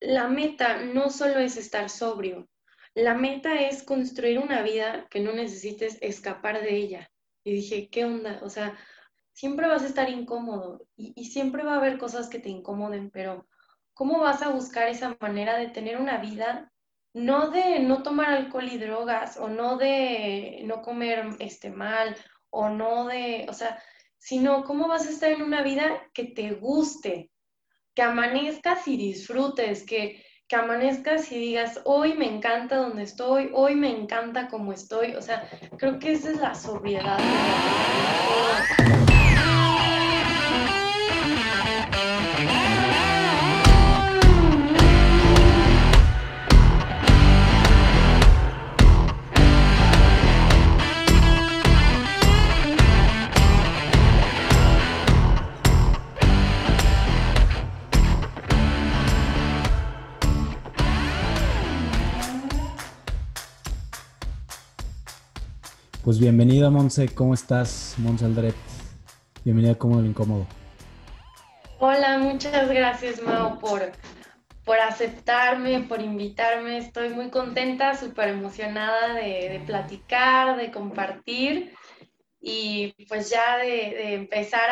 la meta no solo es estar sobrio, la meta es construir una vida que no necesites escapar de ella. Y dije, ¿qué onda? O sea, siempre vas a estar incómodo y, siempre va a haber cosas que te incomoden, pero ¿cómo vas a buscar esa manera de tener una vida no de no tomar alcohol y drogas o no de no comer este mal o no de, o sea, sino cómo vas a estar en una vida que te guste, que amanezcas y disfrutes, que, que amanezcas y digas, hoy me encanta donde estoy, hoy me encanta cómo estoy, o sea, creo que esa es la sobriedad. Pues bienvenida, Monse. ¿Cómo estás, Monse Aldret? Bienvenida a Cómodo lo Incómodo. Hola, muchas gracias, Mao, por, por aceptarme, por invitarme. Estoy muy contenta, súper emocionada de, platicar, de compartir y pues ya de, empezar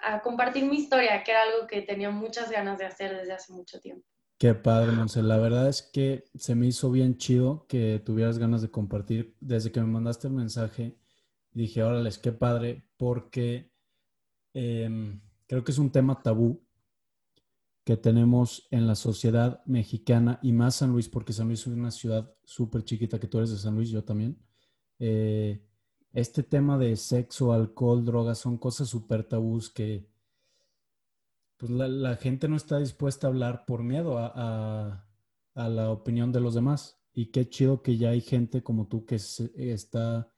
a compartir mi historia, que era algo que tenía muchas ganas de hacer desde hace mucho tiempo. Qué padre, Monse. La verdad es que se me hizo bien chido que tuvieras ganas de compartir. Desde que me mandaste el mensaje, dije, órale, qué padre, porque em, creo que es un tema tabú que tenemos en la sociedad mexicana y más San Luis, porque San Luis es una ciudad súper chiquita, que tú eres de San Luis, yo también. Eh, este tema de sexo, alcohol, drogas, son cosas súper tabús que pues la, gente no está dispuesta a hablar por miedo a, la opinión de los demás. Y qué chido que ya hay gente como tú que está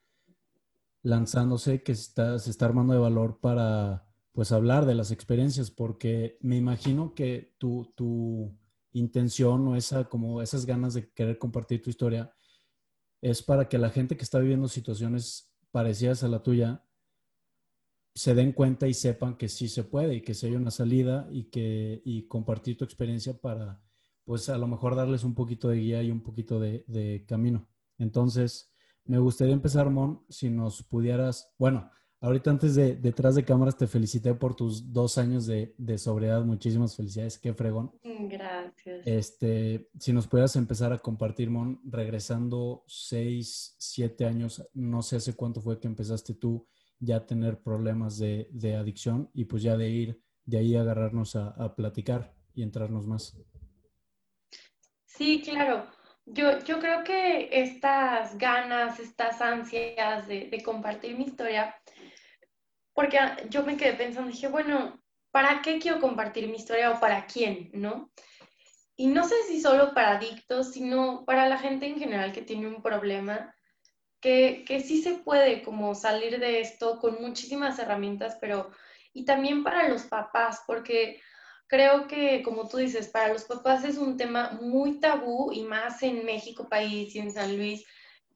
lanzándose, que está, se está armando de valor para pues hablar de las experiencias, porque me imagino que tu, tu intención o esa, como esas ganas de querer compartir tu historia es para que la gente que está viviendo situaciones parecidas a la tuya se den cuenta y sepan que sí se puede y que si hay una salida y que y compartir tu experiencia para, pues a lo mejor darles un poquito de guía y un poquito de, camino. Entonces, me gustaría empezar, Mon, si nos pudieras, bueno, ahorita antes de detrás de cámaras te felicité por tus dos años de, de sobriedad, muchísimas felicidades, qué fregón. Gracias. Este, si nos pudieras empezar a compartir, Mon, regresando seis, siete años, no sé hace cuánto fue que empezaste tú ya tener problemas de, adicción y pues ya de ir de ahí agarrarnos a, platicar y entrarnos más. Sí, claro. Yo, yo creo que estas ganas, estas ansias de, de compartir mi historia, porque yo me quedé pensando, dije, bueno, ¿para qué quiero compartir mi historia o para quién, no? Y no sé si solo para adictos, sino para la gente en general que tiene un problema que, que sí se puede como salir de esto con muchísimas herramientas, pero y también para los papás, porque creo que, como tú dices, para los papás es un tema muy tabú y más en México país y en San Luis,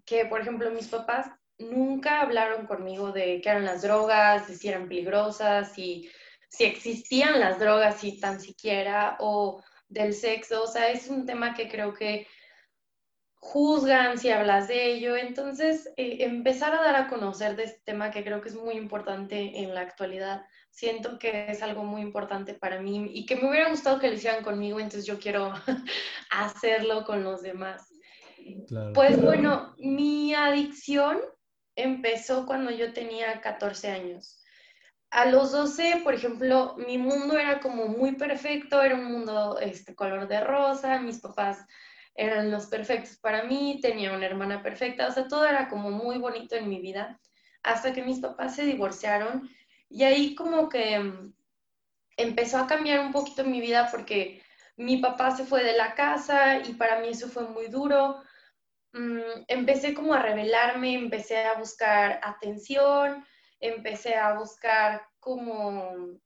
que por ejemplo mis papás nunca hablaron conmigo de qué eran las drogas, de si eran peligrosas, y si existían las drogas, si tan siquiera, o del sexo, o sea, es un tema que creo que juzgan si hablas de ello. Entonces, eh, empezar a dar a conocer de este tema que creo que es muy importante en la actualidad. Siento que es algo muy importante para mí y que me hubiera gustado que lo hicieran conmigo, entonces yo quiero hacerlo con los demás. Pues bueno, mi adicción empezó cuando yo tenía 14 años. A los 12, por ejemplo, mi mundo era como muy perfecto, era un mundo este color de rosa, mis papás eran los perfectos para mí, tenía una hermana perfecta, o sea, todo era como muy bonito en mi vida, hasta que mis papás se divorciaron y ahí como que mm, empezó a cambiar un poquito mi vida porque mi papá se fue de la casa y para mí eso fue muy duro. Mm, empecé como a rebelarme, empecé a buscar atención, empecé a buscar como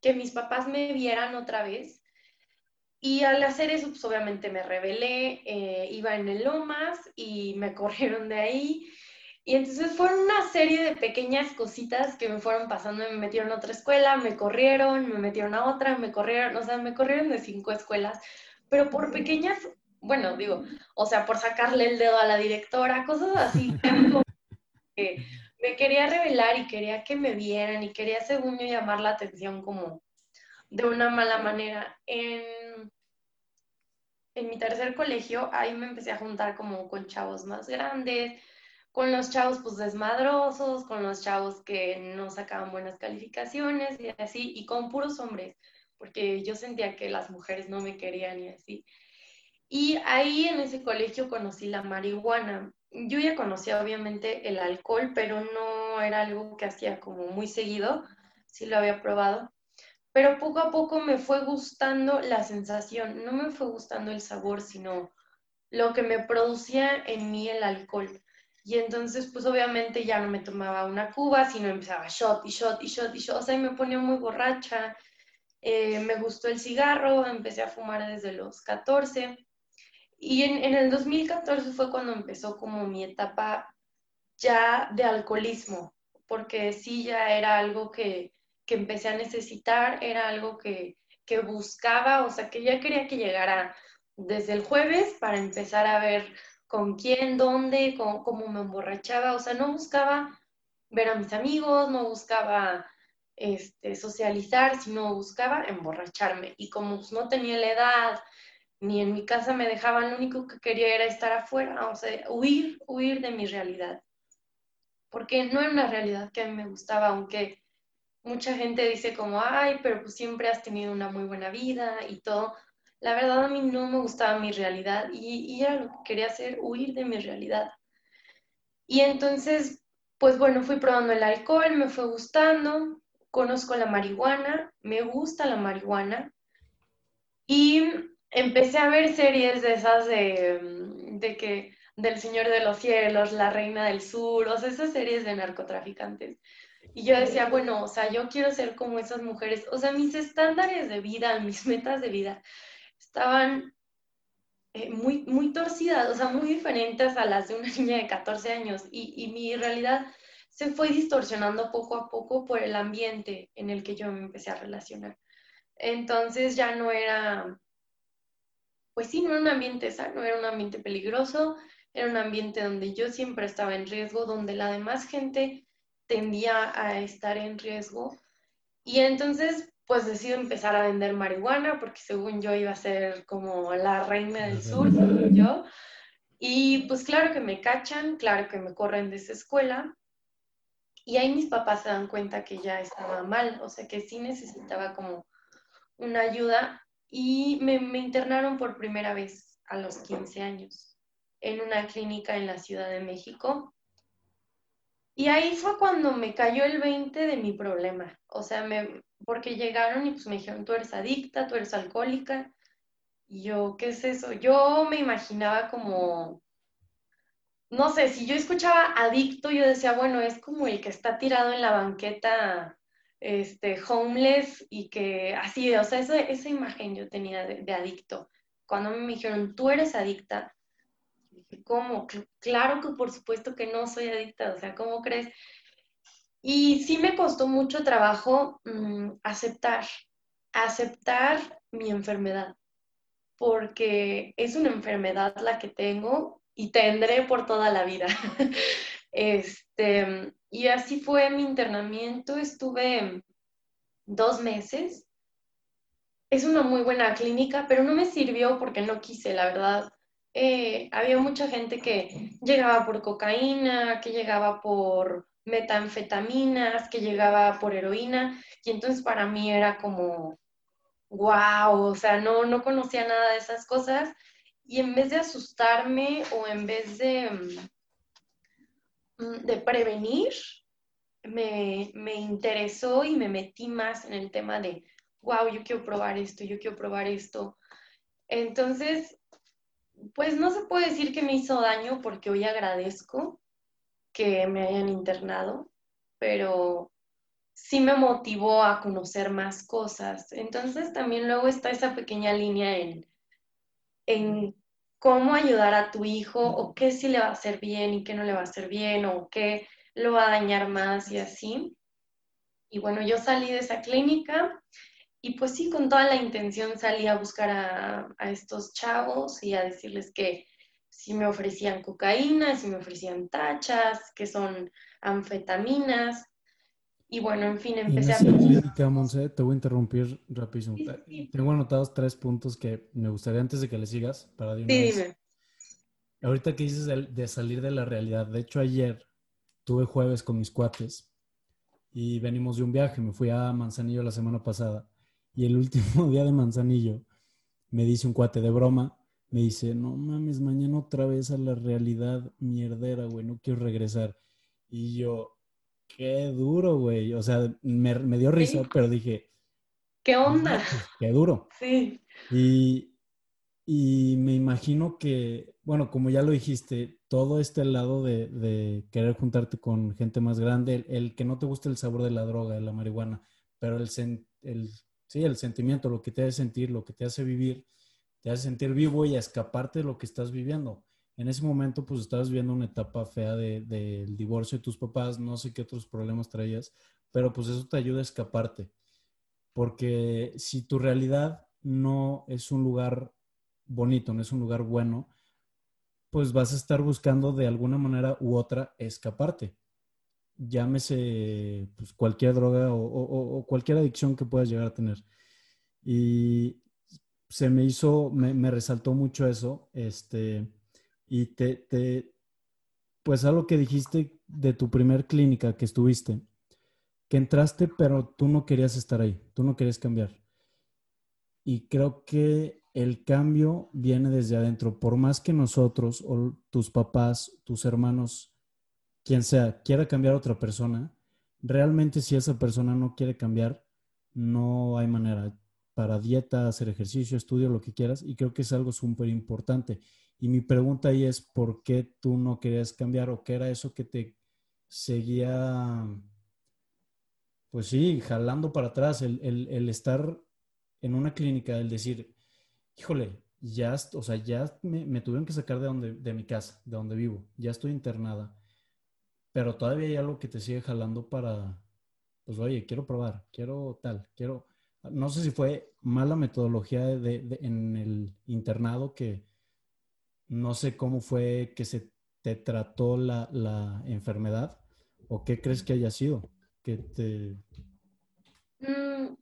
que mis papás me vieran otra vez y al hacer eso, pues obviamente me rebelé, eh, iba en el Lomas y me corrieron de ahí. Y entonces fueron una serie de pequeñas cositas que me fueron pasando. Me metieron a otra escuela, me corrieron, me metieron a otra, me corrieron, o sea, me corrieron de cinco escuelas. pero por pequeñas, bueno, digo, o sea, por sacarle el dedo a la directora, cosas así, que me quería revelar y quería que me vieran y quería, según yo, llamar la atención como de una mala manera. En, en mi tercer colegio, ahí me empecé a juntar como con chavos más grandes, con los chavos pues desmadrosos, con los chavos que no sacaban buenas calificaciones y así, y con puros hombres, porque yo sentía que las mujeres no me querían y así. Y ahí en ese colegio conocí la marihuana. Yo ya conocía obviamente el alcohol, pero no era algo que hacía como muy seguido, sí lo había probado. Pero poco a poco me fue gustando la sensación, no me fue gustando el sabor, sino lo que me producía en mí el alcohol. Y entonces, pues obviamente ya no me tomaba una cuba, sino empezaba shot y shot y shot y shot. O sea, y me ponía muy borracha. Eh, me gustó el cigarro, empecé a fumar desde los 14. Y en, en, el 2014 fue cuando empezó como mi etapa ya de alcoholismo, porque sí ya era algo que, que empecé a necesitar, era algo que, que buscaba, o sea, que ya quería que llegara desde el jueves para empezar a ver con quién, dónde, cómo, me emborrachaba, o sea, no buscaba ver a mis amigos, no buscaba este, socializar, sino buscaba emborracharme. Y como no tenía la edad, ni en mi casa me dejaban, lo único que quería era estar afuera, o sea, huir, huir de mi realidad. Porque no era una realidad que a mí me gustaba, aunque mucha gente dice como, ay, pero pues siempre has tenido una muy buena vida y todo la verdad a mí no me gustaba mi realidad y, era lo que quería hacer, huir de mi realidad. Y entonces, pues bueno, fui probando el alcohol, me fue gustando, conozco la marihuana, me gusta la marihuana y empecé a ver series de esas de, de que del Señor de los Cielos, La Reina del Sur, o sea, esas series de narcotraficantes. Y yo decía, bueno, o sea, yo quiero ser como esas mujeres, o sea, mis estándares de vida, mis metas de vida estaban eh, muy, muy torcidas, o sea, muy diferentes a las de una niña de 14 años. Y, y mi realidad se fue distorsionando poco a poco por el ambiente en el que yo me empecé a relacionar. Entonces ya no era, pues sí, no era un ambiente sano, era un ambiente peligroso, era un ambiente donde yo siempre estaba en riesgo, donde la demás gente tendía a estar en riesgo. Y entonces, pues decido empezar a vender marihuana porque según yo iba a ser como la reina del sur, según yo. Y pues claro que me cachan, claro que me corren de esa escuela. Y ahí mis papás se dan cuenta que ya estaba mal, o sea que sí necesitaba como una ayuda. Y me, me internaron por primera vez a los 15 años en una clínica en la Ciudad de México. Y ahí fue cuando me cayó el 20 de mi problema. O sea, me, porque llegaron y pues me dijeron, tú eres adicta, tú eres alcohólica. Y yo, ¿qué es eso? Yo me imaginaba como, no sé, si yo escuchaba adicto, yo decía, bueno, es como el que está tirado en la banqueta, este, homeless y que así, o sea, esa, esa imagen yo tenía de, de adicto. Cuando me dijeron, tú eres adicta, dije, ¿cómo? Claro que por supuesto que no soy adicta, o sea, ¿cómo crees? Y sí me costó mucho trabajo mm, aceptar, aceptar mi enfermedad, porque es una enfermedad la que tengo y tendré por toda la vida. este, y así fue mi internamiento, estuve dos meses. Es una muy buena clínica, pero no me sirvió porque no quise, la verdad. Eh, había mucha gente que llegaba por cocaína, que llegaba por metanfetaminas, que llegaba por heroína, y entonces para mí era como, wow, o sea, no, no conocía nada de esas cosas, y en vez de asustarme o en vez de, mm, de prevenir, me, me interesó y me metí más en el tema de, wow, yo quiero probar esto, yo quiero probar esto. Entonces, pues no se puede decir que me hizo daño porque hoy agradezco que me hayan internado, pero sí me motivó a conocer más cosas. Entonces también luego está esa pequeña línea en, en cómo ayudar a tu hijo o qué sí le va a hacer bien y qué no le va a hacer bien o qué lo va a dañar más y así. Y bueno, yo salí de esa clínica y pues sí, con toda la intención salí a buscar a, a estos chavos y a decirles que si me ofrecían cocaína, si me ofrecían tachas, que son anfetaminas. Y bueno, en fin, empecé a... Monse, te voy a interrumpir rapidísimo. Tengo anotados tres puntos que me gustaría antes de que le sigas para sí, dime. Ahorita que dices de, salir de la realidad, de hecho ayer tuve jueves con mis cuates y venimos de un viaje, me fui a Manzanillo la semana pasada y el último día de Manzanillo me dice un cuate de broma, me dice, no mames, mañana otra vez a la realidad mierdera, güey, no quiero regresar. Y yo, qué duro, güey. O sea, me, dio risa, pero dije, ¿qué onda? Pues, qué duro. Sí. Y, y, me imagino que, bueno, como ya lo dijiste, todo este lado de, querer juntarte con gente más grande, el, que no te guste el sabor de la droga, de la marihuana, pero el, el, sí, el sentimiento, lo que te hace sentir, lo que te hace vivir, te hace sentir vivo y a escaparte de lo que estás viviendo. En ese momento, pues estabas viviendo una etapa fea del de, divorcio de tus papás, no sé qué otros problemas traías, pero pues eso te ayuda a escaparte. Porque si tu realidad no es un lugar bonito, no es un lugar bueno, pues vas a estar buscando de alguna manera u otra escaparte. Llámese pues, cualquier droga o, cualquier adicción que puedas llegar a tener. Y se me hizo, me, resaltó mucho eso, este, y te, te, pues algo que dijiste de tu primer clínica que estuviste, que entraste, pero tú no querías estar ahí, tú no querías cambiar. Y creo que el cambio viene desde adentro. Por más que nosotros o tus papás, tus hermanos, quien sea, quiera cambiar a otra persona, realmente si esa persona no quiere cambiar, no hay manera para dieta, hacer ejercicio, estudio, lo que quieras, y creo que es algo súper importante. Y mi pregunta ahí es, ¿por qué tú no querías cambiar o qué era eso que te seguía, pues sí, jalando para atrás, el, estar en una clínica, el decir, híjole, ya, o sea, ya me, tuvieron que sacar de, donde, de mi casa, de donde vivo, ya estoy internada, pero todavía hay algo que te sigue jalando para, pues oye, quiero probar, quiero tal, quiero no sé si fue mala metodología de, en el internado que no sé cómo fue que se te trató la, enfermedad o qué crees que haya sido que te... Mm,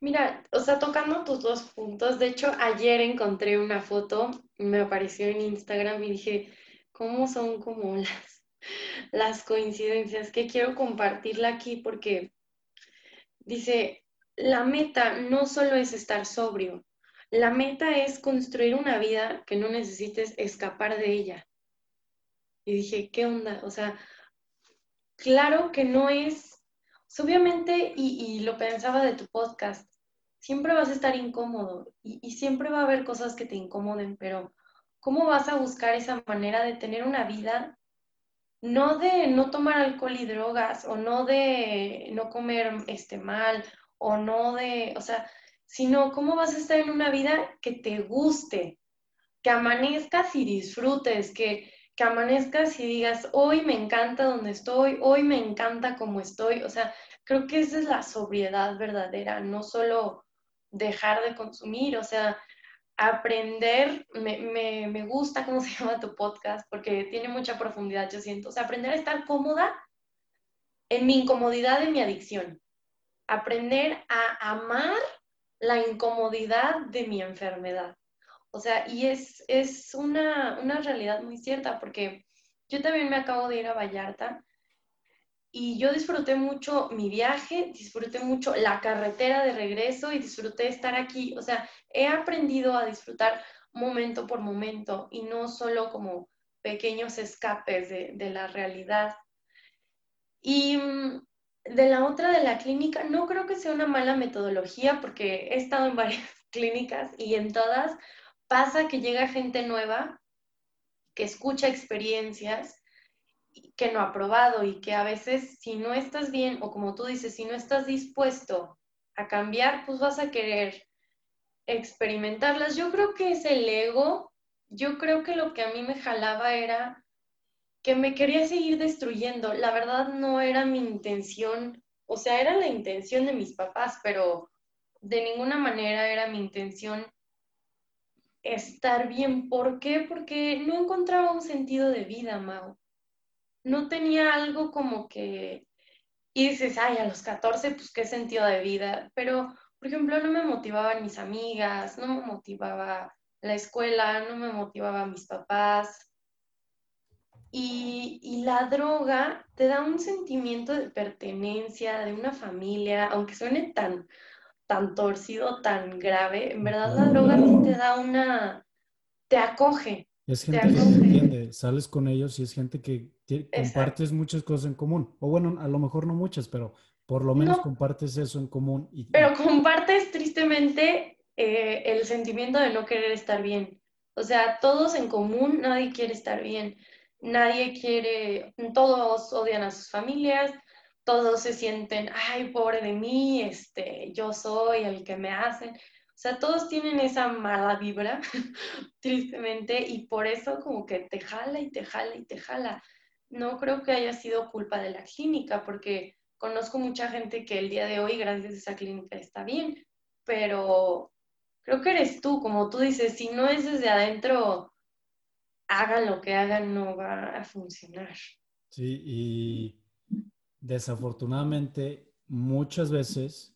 mira, o sea, tocando tus dos puntos, de hecho ayer encontré una foto, me apareció en Instagram y dije, ¿cómo son como las, las coincidencias? Que quiero compartirla aquí porque dice, la meta no solo es estar sobrio, la meta es construir una vida que no necesites escapar de ella. Y dije, ¿qué onda? O sea, claro que no es, obviamente, y, lo pensaba de tu podcast, siempre vas a estar incómodo y, y siempre va a haber cosas que te incomoden, pero ¿cómo vas a buscar esa manera de tener una vida no de no tomar alcohol y drogas o no de no comer este mal o no de, o sea, sino cómo vas a estar en una vida que te guste, que amanezcas y disfrutes, que, que amanezcas y digas, hoy me encanta donde estoy, hoy me encanta cómo estoy, o sea, creo que esa es la sobriedad verdadera, no solo dejar de consumir, o sea, aprender, me, me, me, gusta cómo se llama tu podcast, porque tiene mucha profundidad, yo siento, o sea, aprender a estar cómoda en mi incomodidad de mi adicción aprender a amar la incomodidad de mi enfermedad. O sea, y es, es una, una realidad muy cierta porque yo también me acabo de ir a Vallarta y yo disfruté mucho mi viaje, disfruté mucho la carretera de regreso y disfruté estar aquí. O sea, he aprendido a disfrutar momento por momento y no solo como pequeños escapes de, de la realidad. Y mm, de la otra de la clínica, no creo que sea una mala metodología porque he estado en varias clínicas y en todas pasa que llega gente nueva que escucha experiencias que no ha probado y que a veces si no estás bien o como tú dices, si no estás dispuesto a cambiar, pues vas a querer experimentarlas. Yo creo que es el ego, yo creo que lo que a mí me jalaba era que me quería seguir destruyendo. La verdad no era mi intención, o sea, era la intención de mis papás, pero de ninguna manera era mi intención estar bien. ¿Por qué? Porque no encontraba un sentido de vida, Mau. No tenía algo como que, y dices, ay, a los 14, pues qué sentido de vida. Pero, por ejemplo, no me motivaban mis amigas, no me motivaba la escuela, no me motivaba mis papás. Y, y, la droga te da un sentimiento de pertenencia, de una familia, aunque suene tan, tan torcido, tan grave, en verdad la droga sí te da una, te acoge. Es gente que te entiende, sales con ellos y es gente que compartes muchas cosas en común. O bueno, a lo mejor no muchas, pero por lo menos compartes eso en común. Y... Pero compartes tristemente eh, el sentimiento de no querer estar bien. O sea, todos en común, nadie quiere estar bien. Nadie quiere, todos odian a sus familias, todos se sienten, ay, pobre de mí, este, yo soy el que me hacen. O sea, todos tienen esa mala vibra, tristemente, y por eso como que te jala y te jala y te jala. No creo que haya sido culpa de la clínica, porque conozco mucha gente que el día de hoy, gracias a esa clínica, está bien, pero creo que eres tú, como tú dices, si no es desde adentro, hagan lo que hagan, no va a funcionar. Sí, y desafortunadamente, muchas veces,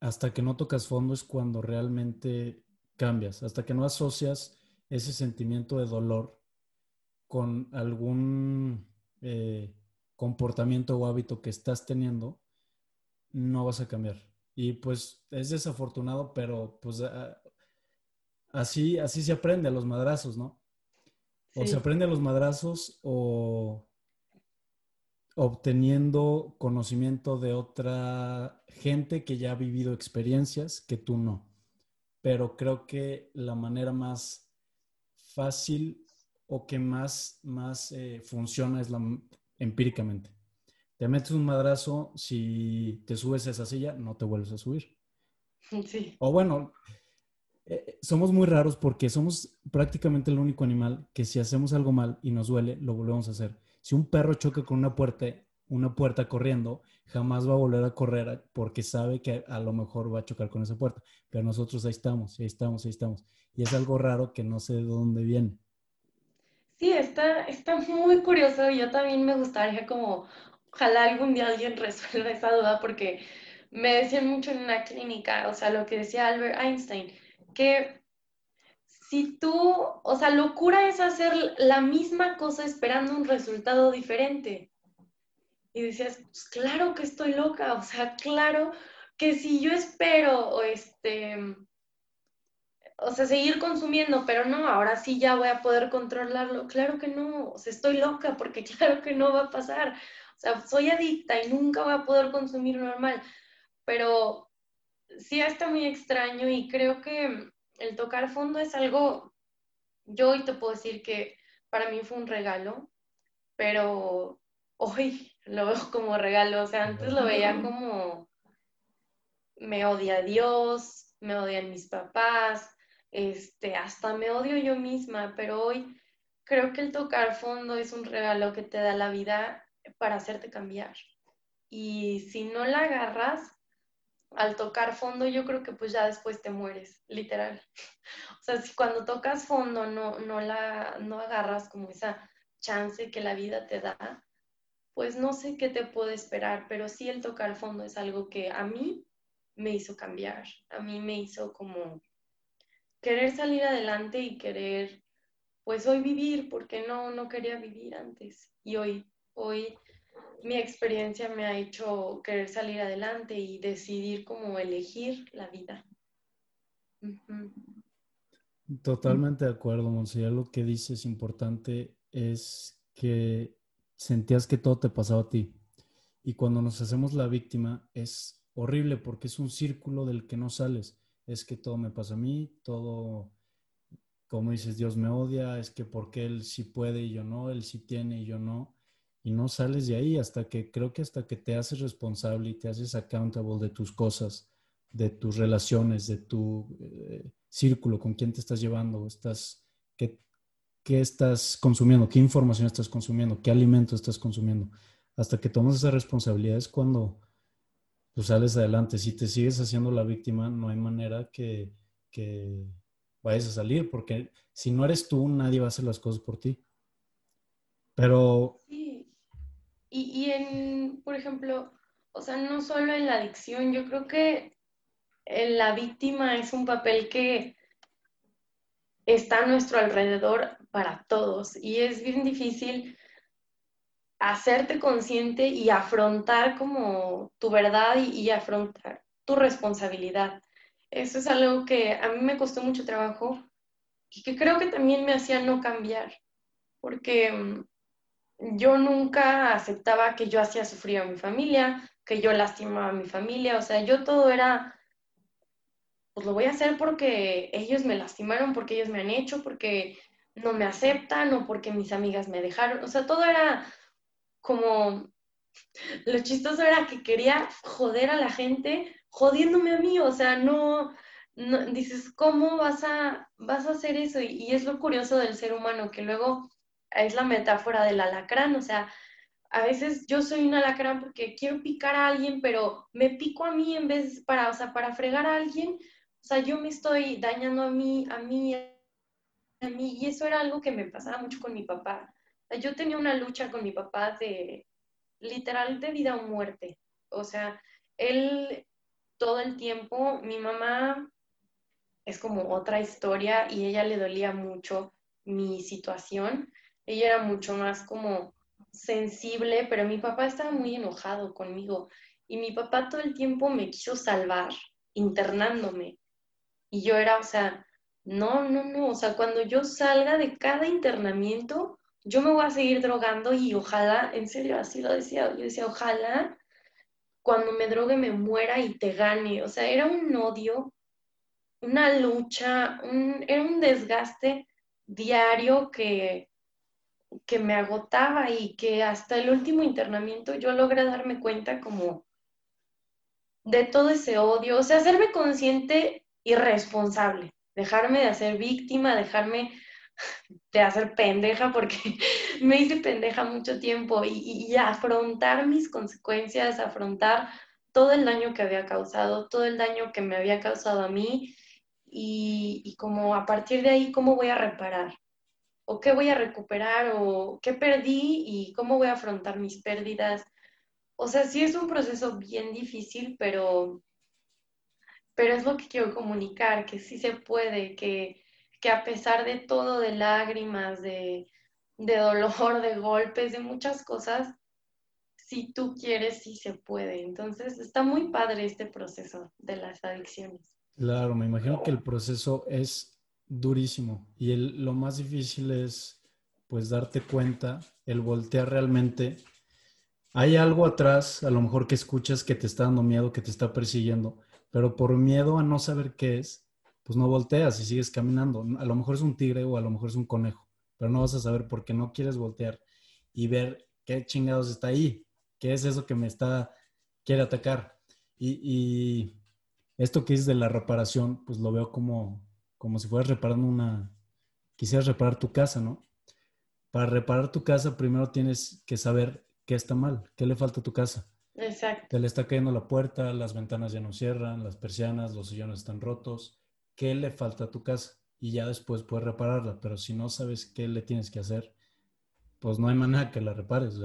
hasta que no tocas fondo es cuando realmente cambias, hasta que no asocias ese sentimiento de dolor con algún eh, comportamiento o hábito que estás teniendo, no vas a cambiar. Y pues es desafortunado, pero pues así, así se aprende a los madrazos, ¿no? O se aprende a los madrazos o obteniendo conocimiento de otra gente que ya ha vivido experiencias que tú no. Pero creo que la manera más fácil o que más, más eh, funciona es la empíricamente. Te metes un madrazo, si te subes a esa silla, no te vuelves a subir. Sí. O bueno, eh, somos muy raros porque somos prácticamente el único animal que si hacemos algo mal y nos duele, lo volvemos a hacer. Si un perro choca con una puerta, una puerta corriendo, jamás va a volver a correr porque sabe que a lo mejor va a chocar con esa puerta. Pero nosotros ahí estamos, ahí estamos, ahí estamos. Y es algo raro que no sé de dónde viene. Sí, está, está muy curioso. Yo también me gustaría como, ojalá algún día alguien resuelva esa duda porque me decían mucho en una clínica, o sea, lo que decía Albert Einstein, que si tú, o sea, locura es hacer la misma cosa esperando un resultado diferente. Y decías, pues claro que estoy loca, o sea, claro que si yo espero, este, o sea, seguir consumiendo, pero no, ahora sí ya voy a poder controlarlo, claro que no, o sea, estoy loca porque claro que no va a pasar, o sea, soy adicta y nunca voy a poder consumir normal, pero sí está muy extraño y creo que el tocar fondo es algo, yo hoy te puedo decir que para mí fue un regalo, pero hoy lo veo como regalo, o sea, antes lo veía como me odia Dios, me odian mis papás, este, hasta me odio yo misma, pero hoy creo que el tocar fondo es un regalo que te da la vida para hacerte cambiar. Y si no la agarras, al tocar fondo, yo creo que pues ya después te mueres, literal. O sea, si cuando tocas fondo no, no, la, no agarras como esa chance que la vida te da, pues no sé qué te puede esperar, pero sí el tocar fondo es algo que a mí me hizo cambiar, a mí me hizo como querer salir adelante y querer, pues hoy vivir, porque no, no quería vivir antes. Y hoy, hoy mi experiencia me ha hecho querer salir adelante y decidir cómo elegir la vida. Totalmente de acuerdo, Monse. Lo que dices importante es que sentías que todo te pasaba a ti. Y cuando nos hacemos la víctima es horrible porque es un círculo del que no sales. Es que todo me pasa a mí, todo, como dices, Dios me odia, es que porque Él sí puede y yo no, Él sí tiene y yo no y no sales de ahí hasta que creo que hasta que te haces responsable y te haces accountable de tus cosas, de tus relaciones, de tu eh, círculo, con quién te estás llevando, estás, qué, qué, estás consumiendo, qué información estás consumiendo, qué alimento estás consumiendo. Hasta que tomas esa responsabilidad es cuando pues sales adelante. Si te sigues haciendo la víctima, no hay manera que, que vayas a salir, porque si no eres tú, nadie va a hacer las cosas por ti. Pero... Sí. Y, y en, por ejemplo, o sea, no solo en la adicción, yo creo que la víctima es un papel que está a nuestro alrededor para todos y es bien difícil hacerte consciente y afrontar como tu verdad y, afrontar tu responsabilidad. Eso es algo que a mí me costó mucho trabajo y que creo que también me hacía no cambiar, porque mm, yo nunca aceptaba que yo hacía sufrir a mi familia, que yo lastimaba a mi familia, o sea, yo todo era pues lo voy a hacer porque ellos me lastimaron, porque ellos me han hecho, porque no me aceptan o porque mis amigas me dejaron. O sea, todo era como, lo chistoso era que quería joder a la gente jodiéndome a mí, o sea, no, dices, ¿cómo vas a, vas a hacer eso? Y, y, es lo curioso del ser humano, que luego es la metáfora del alacrán, o sea, a veces yo soy un alacrán porque quiero picar a alguien, pero me pico a mí en vez para, o sea, para fregar a alguien, o sea, yo me estoy dañando a mí, a mí, a mí, y eso era algo que me pasaba mucho con mi papá. Yo tenía una lucha con mi papá de literal de vida o muerte. O sea, él todo el tiempo, mi mamá es como otra historia y ella le dolía mucho mi situación. Ella era mucho más como sensible, pero mi papá estaba muy enojado conmigo y mi papá todo el tiempo me quiso salvar internándome. Y yo era, o sea, no, no, no, o sea, cuando yo salga de cada internamiento, yo me voy a seguir drogando y ojalá, en serio, así lo decía, yo decía, ojalá cuando me drogue me muera y te gane. O sea, era un odio, una lucha, un, era un desgaste diario que, que me agotaba y que hasta el último internamiento yo logré darme cuenta como de todo ese odio, o sea, hacerme consciente irresponsable, dejarme de hacer víctima, dejarme de hacer pendeja, porque me hice pendeja mucho tiempo y, afrontar mis consecuencias, afrontar todo el daño que había causado, todo el daño que me había causado a mí y, y como a partir de ahí, ¿cómo voy a reparar? ¿O qué voy a recuperar? ¿O qué perdí? ¿Y cómo voy a afrontar mis pérdidas? O sea, sí es un proceso bien difícil, pero pero es lo que quiero comunicar, que sí se puede, que, que a pesar de todo, de lágrimas, de, dolor, de golpes, de muchas cosas, si tú quieres, sí se puede. Entonces, está muy padre este proceso de las adicciones. Claro, me imagino que el proceso es durísimo y lo más difícil es pues darte cuenta, el voltear realmente. Hay algo atrás, a lo mejor que escuchas que te está dando miedo, que te está persiguiendo, pero por miedo a no saber qué es, pues no volteas y sigues caminando. A lo mejor es un tigre o a lo mejor es un conejo, pero no vas a saber por qué no quieres voltear y ver qué chingados está ahí, qué es eso que me está, quiere atacar. Y, esto que es de la reparación, pues lo veo como, como si fueras reparando una, quisieras reparar tu casa, ¿no? Para reparar tu casa, primero tienes que saber qué está mal, qué le falta a tu casa. Exacto. Te le está cayendo la puerta, las ventanas ya no cierran, las persianas, los sillones están rotos. ¿Qué le falta a tu casa? Y ya después puedes repararla, pero si no sabes qué le tienes que hacer, pues no hay manera que la repares,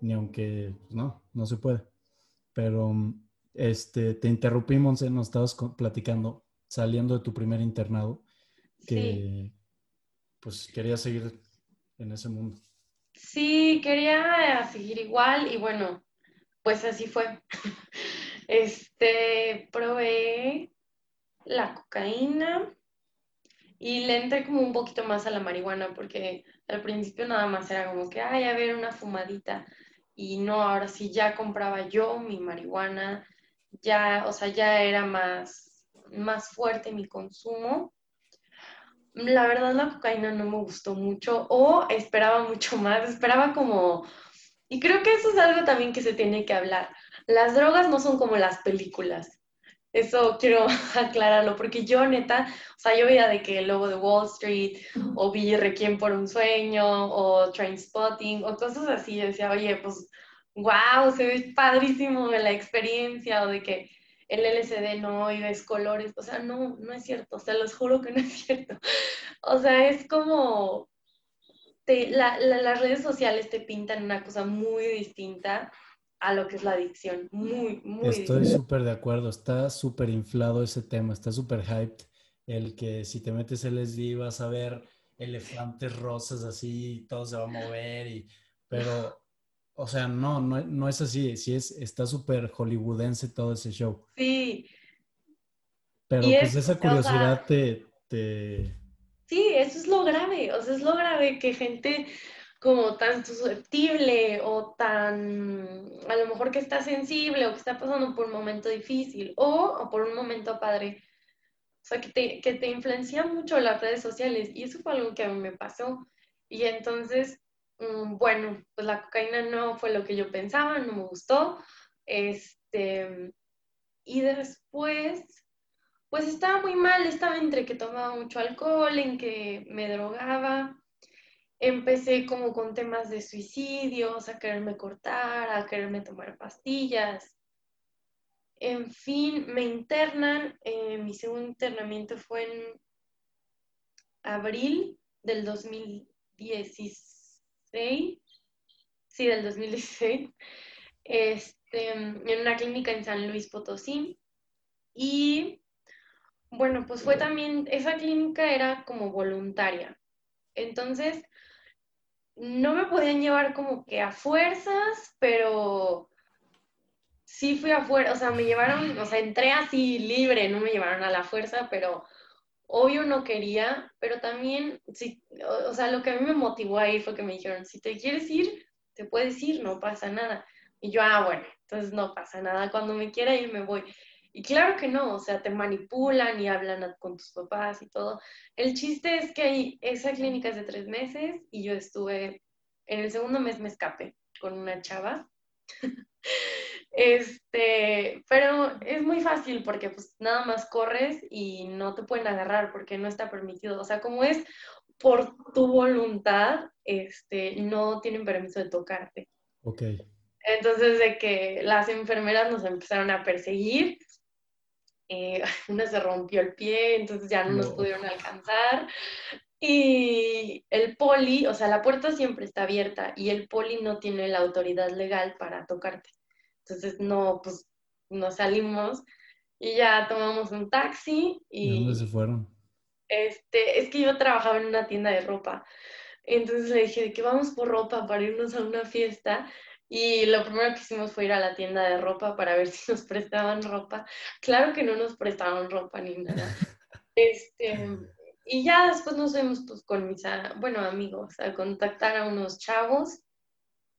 ni aunque, pues no, no se puede. Pero este, te interrumpimos, nos estabas platicando, saliendo de tu primer internado, que pues quería seguir en ese mundo. Sí, quería seguir igual y bueno, pues así fue. Este, probé la cocaína y le entré como un poquito más a la marihuana porque al principio nada más era como que, ay, a ver, una fumadita. Y no, ahora sí ya compraba yo mi marihuana, ya, o sea, ya era más, más fuerte mi consumo. La verdad la cocaína no me gustó mucho o esperaba mucho más, esperaba como y creo que eso es algo también que se tiene que hablar. Las drogas no son como las películas. Eso quiero aclararlo, porque yo neta, o sea, yo veía de que el logo de Wall Street, o vi Requiem por un sueño, o Train Spotting, o cosas así, yo decía, oye, pues wow, se ve padrísimo de la experiencia o de que el LCD no y ves colores, o sea, no, no es cierto, o sea, los juro que no es cierto. O sea, es como, las redes sociales te pintan una cosa muy distinta a lo que es la adicción, muy, muy Estoy súper de acuerdo, está súper inflado ese tema, está súper hyped, el que si te metes LSD vas a ver elefantes rosas así, todo se va a mover, y, pero o sea, no, no, es así. Sí es, está súper hollywoodense todo ese show. Sí. Pero pues esa curiosidad te, Sí, eso es lo grave. O sea, es lo grave que gente como tan susceptible o tan, a lo mejor que está sensible o que está pasando por un momento difícil o, o por un momento padre. O sea, que te, que te influencia mucho las redes sociales. Y eso fue algo que a mí me pasó. Y entonces Mm, bueno, pues la cocaína no fue lo que yo pensaba, no me gustó. Este, y después, pues estaba muy mal, estaba entre que tomaba mucho alcohol, en que me drogaba. Empecé como con temas de suicidios, a quererme cortar, a quererme tomar pastillas. En fin, me internan. Eh, mi segundo internamiento fue en abril del 2016 sí, del 2016, este, en una clínica en San Luis Potosí. Y bueno, pues fue también, esa clínica era como voluntaria. Entonces, no me podían llevar como que a fuerzas, pero sí fui a fuerza, o sea, me llevaron, o sea, entré así libre, no me llevaron a la fuerza, pero obvio no quería, pero también, sí, o, sea, lo que a mí me motivó a ir fue que me dijeron, si te quieres ir, te puedes ir, no pasa nada. Y yo, ah, bueno, entonces no pasa nada, cuando me quiera ir me voy. Y claro que no, o sea, te manipulan y hablan con tus papás y todo. El chiste es que esa clínica es de tres meses y yo estuve, en el segundo mes me escapé con una chava. Este, pero es muy fácil porque pues nada más corres y no te pueden agarrar porque no está permitido. O sea, como es por tu voluntad, este, no tienen permiso de tocarte. Ok. Entonces, de que las enfermeras nos empezaron a perseguir, eh, una se rompió el pie, entonces ya no, nos pudieron alcanzar. Y el poli, o sea, la puerta siempre está abierta y el poli no tiene la autoridad legal para tocarte. Entonces, no, pues nos salimos y ya tomamos un taxi. ¿Y, dónde se fueron? Este, es que yo trabajaba en una tienda de ropa. Entonces le dije que vamos por ropa para irnos a una fiesta. Y lo primero que hicimos fue ir a la tienda de ropa para ver si nos prestaban ropa. Claro que no nos prestaban ropa ni nada. Este, y ya después nos fuimos pues, con mis, bueno, amigos a contactar a unos chavos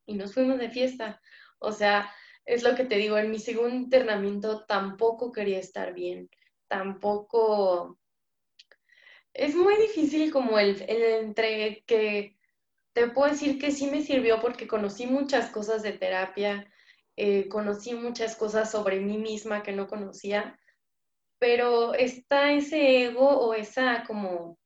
y nos fuimos de fiesta. O sea, es lo que te digo, en mi segundo internamiento tampoco quería estar bien, tampoco... Es muy difícil como el, entre que te puedo decir que sí me sirvió porque conocí muchas cosas de terapia, eh, conocí muchas cosas sobre mí misma que no conocía, pero está ese ego o esa como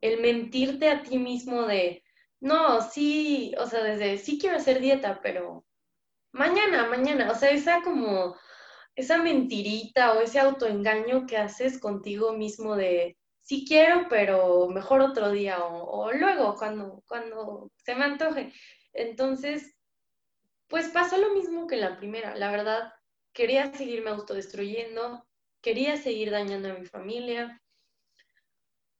el mentirte a ti mismo de, no, sí, o sea, desde sí quiero hacer dieta, pero mañana, mañana, o sea, esa como, esa mentirita o ese autoengaño que haces contigo mismo de, sí quiero, pero mejor otro día o, luego, cuando, cuando se me antoje. Entonces, pues pasó lo mismo que la primera, la verdad, quería seguirme autodestruyendo, quería seguir dañando a mi familia,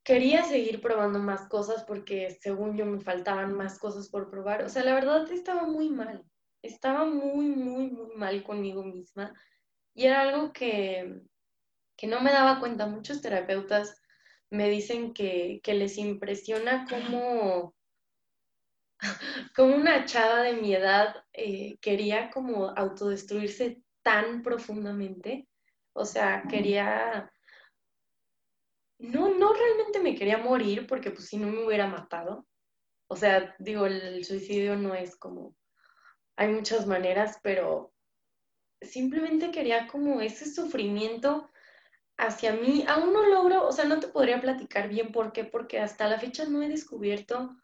quería seguir probando más cosas porque según yo me faltaban más cosas por probar. O sea, la verdad estaba muy mal estaba muy, muy, muy mal conmigo misma y era algo que, no me daba cuenta. Muchos terapeutas me dicen que, les impresiona cómo, como una chava de mi edad eh, quería como autodestruirse tan profundamente. O sea, quería... No, no realmente me quería morir porque pues si no me hubiera matado. O sea, digo, el suicidio no es como hay muchas maneras, pero simplemente quería como ese sufrimiento hacia mí. Aún no logro, o sea, no te podría platicar bien por qué, porque hasta la fecha no he descubierto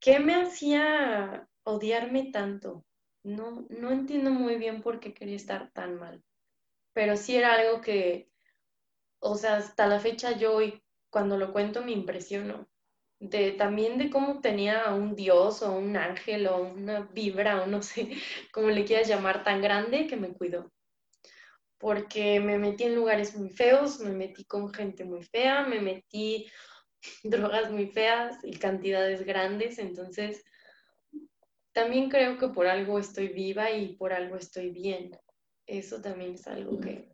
qué me hacía odiarme tanto. no, no entiendo muy bien por qué quería estar tan mal, pero sí era algo que, o sea, hasta la fecha yo cuando lo cuento me impresiono. De, también de cómo tenía a un dios o un ángel o una vibra o no sé cómo le quieras llamar tan grande que me cuidó. Porque me metí en lugares muy feos, me metí con gente muy fea, me metí drogas muy feas y cantidades grandes, entonces también creo que por algo estoy viva y por algo estoy bien. Eso también es algo que,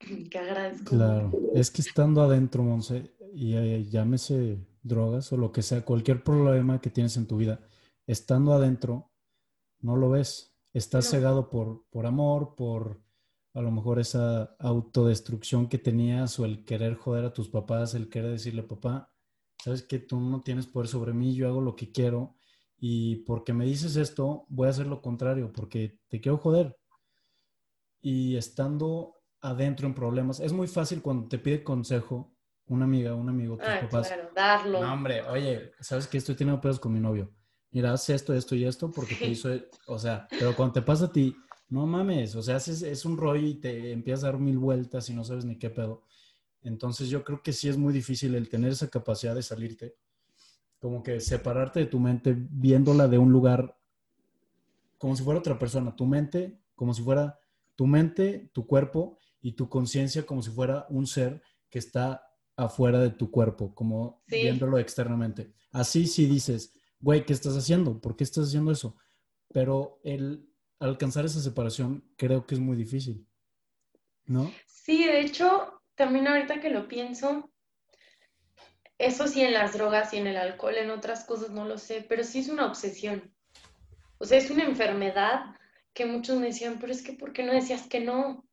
que agradezco. Claro, es que estando adentro, Monse, y eh, llámese drogas o lo que sea, cualquier problema que tienes en tu vida, estando adentro, no lo ves. Estás cegado por, por amor, por a lo mejor esa autodestrucción que tenías o el querer joder a tus papás, el querer decirle, papá, sabes que tú no tienes poder sobre mí, yo hago lo que quiero y porque me dices esto, voy a hacer lo contrario, porque te quiero joder. Y estando adentro en problemas, es muy fácil cuando te pide consejo una amiga, un amigo, tus ah, Claro, darlo. No, hombre, oye, ¿sabes que estoy teniendo pedos con mi novio? Mira, haz esto, esto y esto porque te hizo, o sea, pero cuando te pasa a ti, no mames, o sea, es, es un rollo y te empiezas a dar mil vueltas y no sabes ni qué pedo. Entonces yo creo que sí es muy difícil el tener esa capacidad de salirte como que separarte de tu mente viéndola de un lugar como si fuera otra persona, tu mente como si fuera tu mente, tu cuerpo y tu conciencia como si fuera un ser que está afuera de tu cuerpo, como viéndolo externamente. Así sí dices, güey, ¿qué estás haciendo? ¿Por qué estás haciendo eso? Pero el alcanzar esa separación creo que es muy difícil, ¿no? Sí, de hecho, también ahorita que lo pienso, eso sí en las drogas y en el alcohol, en otras cosas no lo sé, pero sí es una obsesión. O sea, es una enfermedad que muchos me decían, pero es que ¿por qué no decías que no?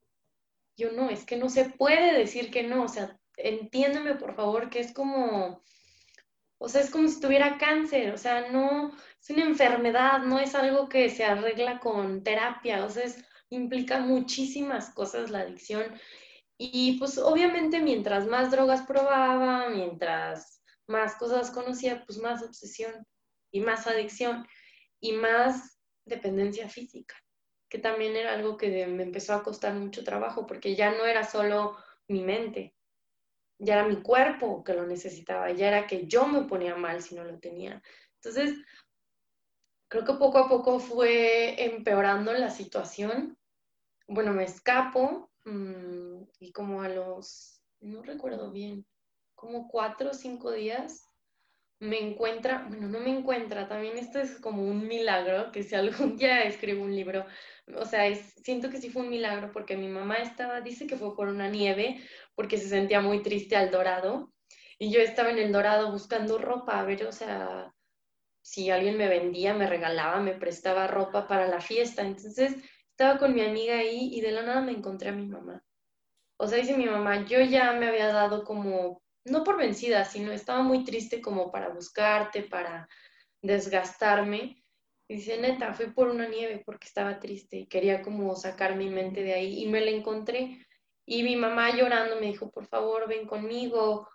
Yo no, es que no se puede decir que no, o sea, entiéndeme por favor que es como, o sea, es como si tuviera cáncer, o sea, no, es una enfermedad, no es algo que se arregla con terapia, o sea, implica muchísimas cosas la adicción. Y pues obviamente mientras más drogas probaba, mientras más cosas conocía, pues más obsesión y más adicción y más dependencia física, que también era algo que me empezó a costar mucho trabajo porque ya no era solo mi mente, ya era mi cuerpo que lo necesitaba, ya era que yo me ponía mal si no lo tenía. Entonces, creo que poco a poco fue empeorando la situación. Bueno, me escapo, Mm, y como a los, no recuerdo bien, como cuatro o cinco días, me encuentra, bueno, no me encuentra, también esto es como un milagro, que si algún día escribo un libro, o sea, siento que sí fue un milagro porque mi mamá estaba, dice que fue por una nieve, porque se sentía muy triste al dorado, y yo estaba en el dorado buscando ropa, a ver, o sea, si alguien me vendía, me regalaba, me prestaba ropa para la fiesta, entonces estaba con mi amiga ahí y de la nada me encontré a mi mamá. O sea, dice mi mamá, yo ya me había dado como, no por vencida, sino estaba muy triste como para buscarte, para desgastarme. Dice, neta, fui por una nieve porque estaba triste y quería como sacar mi mente de ahí y me la encontré. Y mi mamá llorando me dijo, por favor, ven conmigo.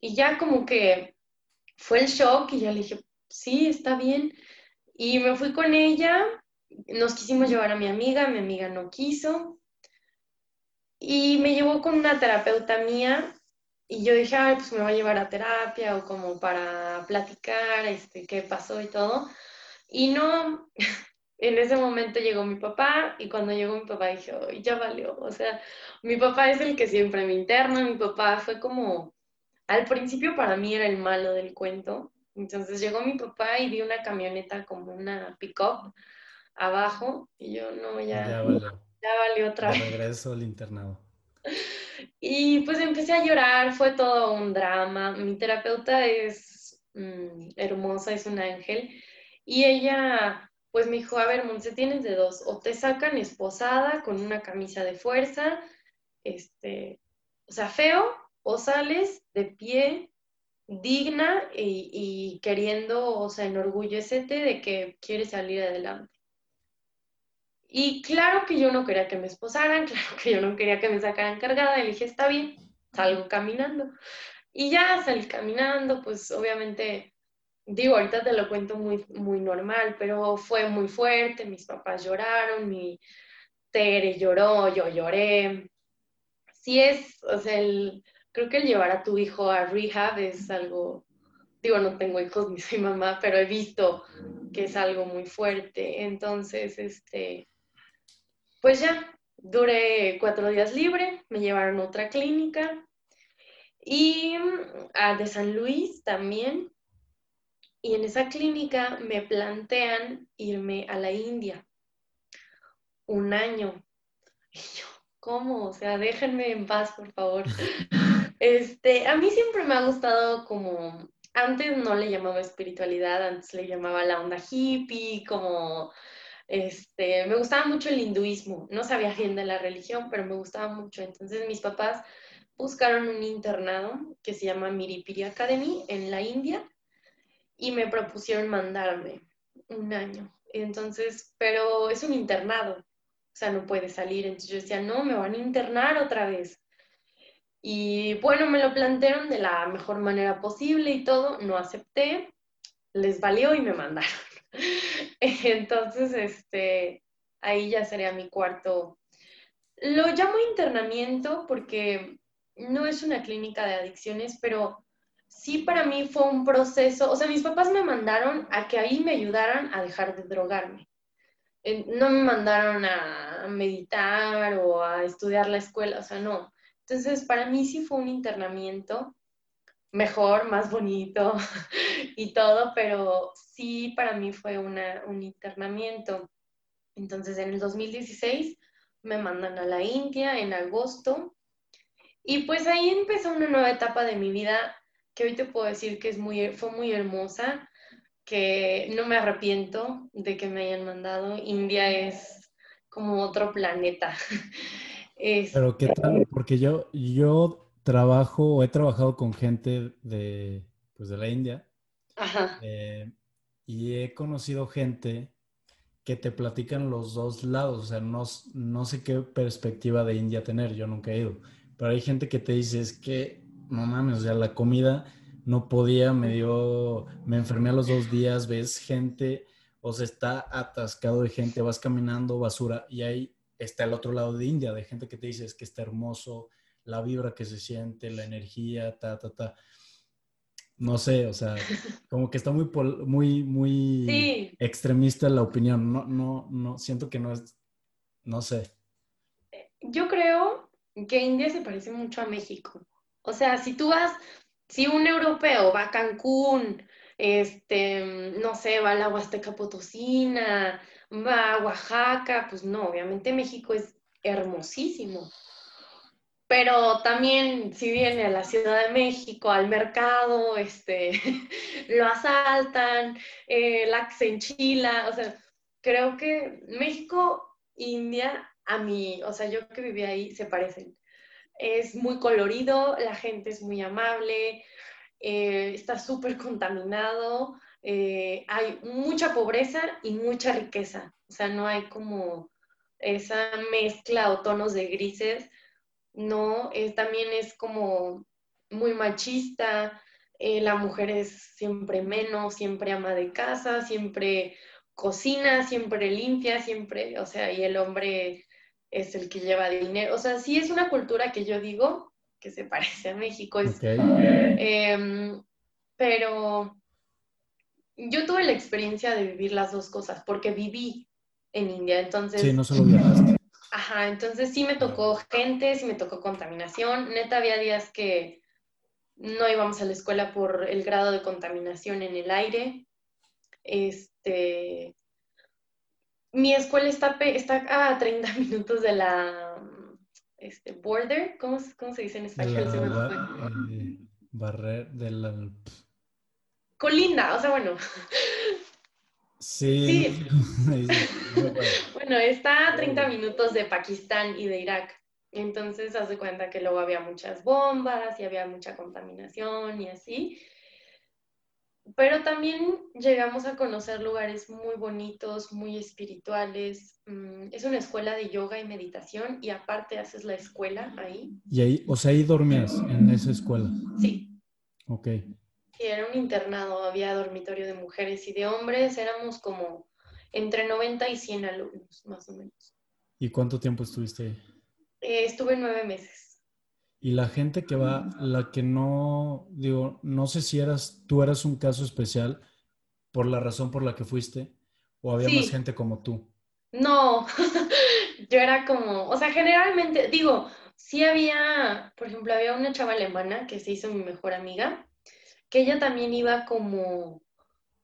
Y ya como que fue el shock y ya le dije, sí, está bien. Y me fui con ella nos quisimos llevar a mi amiga, mi amiga no quiso. Y me llevó con una terapeuta mía y yo dije, Ay, pues me va a llevar a terapia o como para platicar este, qué pasó y todo. Y no, en ese momento llegó mi papá y cuando llegó mi papá dije, Ay, ya valió. O sea, mi papá es el que siempre me interna, mi papá fue como, al principio para mí era el malo del cuento. Entonces llegó mi papá y vi una camioneta como una pick-up abajo y yo no, ya, ya, valió. otra vez. Regreso al internado. Y pues empecé a llorar, fue todo un drama. Mi terapeuta es mm, hermosa, es un ángel. Y ella, pues me dijo, a ver, Monse, tienes de dos, o te sacan esposada con una camisa de fuerza, este, o sea, feo, o sales de pie, digna y, y queriendo, o sea, enorgullecete de que quieres salir adelante. Y claro que yo no quería que me esposaran, claro que yo no quería que me sacaran cargada, y dije, está bien, salgo caminando. Y ya salí caminando, pues obviamente digo, ahorita te lo cuento muy, muy normal, pero fue muy fuerte, mis papás lloraron, mi Tere lloró, yo lloré. Sí es, o sea, creo que el llevar a tu hijo a rehab es algo, digo, no tengo hijos ni soy mamá, pero he visto que es algo muy fuerte. Entonces, este, pues ya, duré cuatro días libre, me llevaron a otra clínica y a de San Luis también. Y en esa clínica me plantean irme a la India un año. Y yo, ¿cómo? O sea, déjenme en paz, por favor. Este, a mí siempre me ha gustado como, antes no le llamaba espiritualidad, antes le llamaba la onda hippie, como, este, me gustaba mucho el hinduismo. No sabía bien de la religión, pero me gustaba mucho. Entonces mis papás buscaron un internado que se llama Miripiri Academy en la India y me propusieron mandarme un año. Entonces, pero es un internado, o sea, no puede salir. Entonces yo decía, no, me van a internar otra vez. Y bueno, me lo plantearon de la mejor manera posible y todo, no acepté, les valió y me mandaron. Entonces, este, ahí ya sería mi cuarto. Lo llamo internamiento porque no es una clínica de adicciones, pero sí para mí fue un proceso, o sea, mis papás me mandaron a que ahí me ayudaran a dejar de drogarme. No me mandaron a meditar o a estudiar la escuela, o sea, no. Entonces, para mí sí fue un internamiento mejor, más bonito y todo, pero sí para mí fue un internamiento. Entonces, en el 2016 me mandan a la India en agosto y pues ahí empezó una nueva etapa de mi vida que hoy te puedo decir que es muy, fue muy hermosa, que no me arrepiento de que me hayan mandado. India es como otro planeta. Pero ¿qué tal? Porque yo, yo trabajo o he trabajado con gente de, pues de la India eh, y he conocido gente que te platican los dos lados, o sea, no, no sé qué perspectiva de India tener, yo nunca he ido, pero hay gente que te dice es que no mames, o sea, la comida no podía, me dio, me enfermé a los dos días, ves gente, o sea, está atascado de gente, vas caminando basura y ahí está el otro lado de India, de gente que te dice es que está hermoso, la vibra que se siente, la energía, ta, ta, ta. No sé, o sea, como que está muy, muy, muy extremista la opinión. No, no, no, siento que no es, no sé. Yo creo que India se parece mucho a México. O sea, si tú vas, si un europeo va a Cancún, este, no sé, va a la Huasteca Potosina, va a Oaxaca, pues no, obviamente México es hermosísimo. Pero también si viene a la Ciudad de México, al mercado, este, lo asaltan, eh, la se o sea, creo que México, India, a mí, o sea, yo que viví ahí, se parecen. Es muy colorido, la gente es muy amable, eh, está súper contaminado, eh, hay mucha pobreza y mucha riqueza. O sea, no hay como esa mezcla o tonos de grises. No, también es como muy machista. Eh, la mujer es siempre menos, siempre ama de casa, siempre cocina, siempre limpia, siempre, o sea, y el hombre es el que lleva dinero. O sea, sí es una cultura que yo digo que se parece a México. Em, pero yo tuve la experiencia de vivir las dos cosas, porque viví en India, entonces... Sí, no solo viajaste. Ajá, entonces sí me tocó gente, sí me tocó contaminación. Neta, había días que no íbamos a la escuela por el grado de contaminación en el aire. Este, mi escuela está, está a 30 minutos de la este, border, ¿cómo, ¿cómo, se dice en español? Eh, barrer de la... Colinda, o sea, bueno. Sí. bueno, está a 30 minutos de Pakistán y de Irak. Entonces, haz de cuenta que luego había muchas bombas y había mucha contaminación y así pero también llegamos a conocer lugares muy bonitos, muy espirituales. Mm, es una escuela de yoga y meditación y aparte haces la escuela ahí. Y ahí, o sea, ahí dormías en esa escuela. Sí. Ok. Sí, era un internado, había dormitorio de mujeres y de hombres, éramos como entre 90 y 100 alumnos, más o menos. ¿Y cuánto tiempo estuviste ahí? Eh, estuve nueve meses. Y la gente que va, la que no, digo, no sé si eras, tú eras un caso especial por la razón por la que fuiste, o había más gente como tú. No, yo era como, o sea, generalmente, digo, sí había, por ejemplo, había una chava alemana que se hizo mi mejor amiga, que ella también iba como,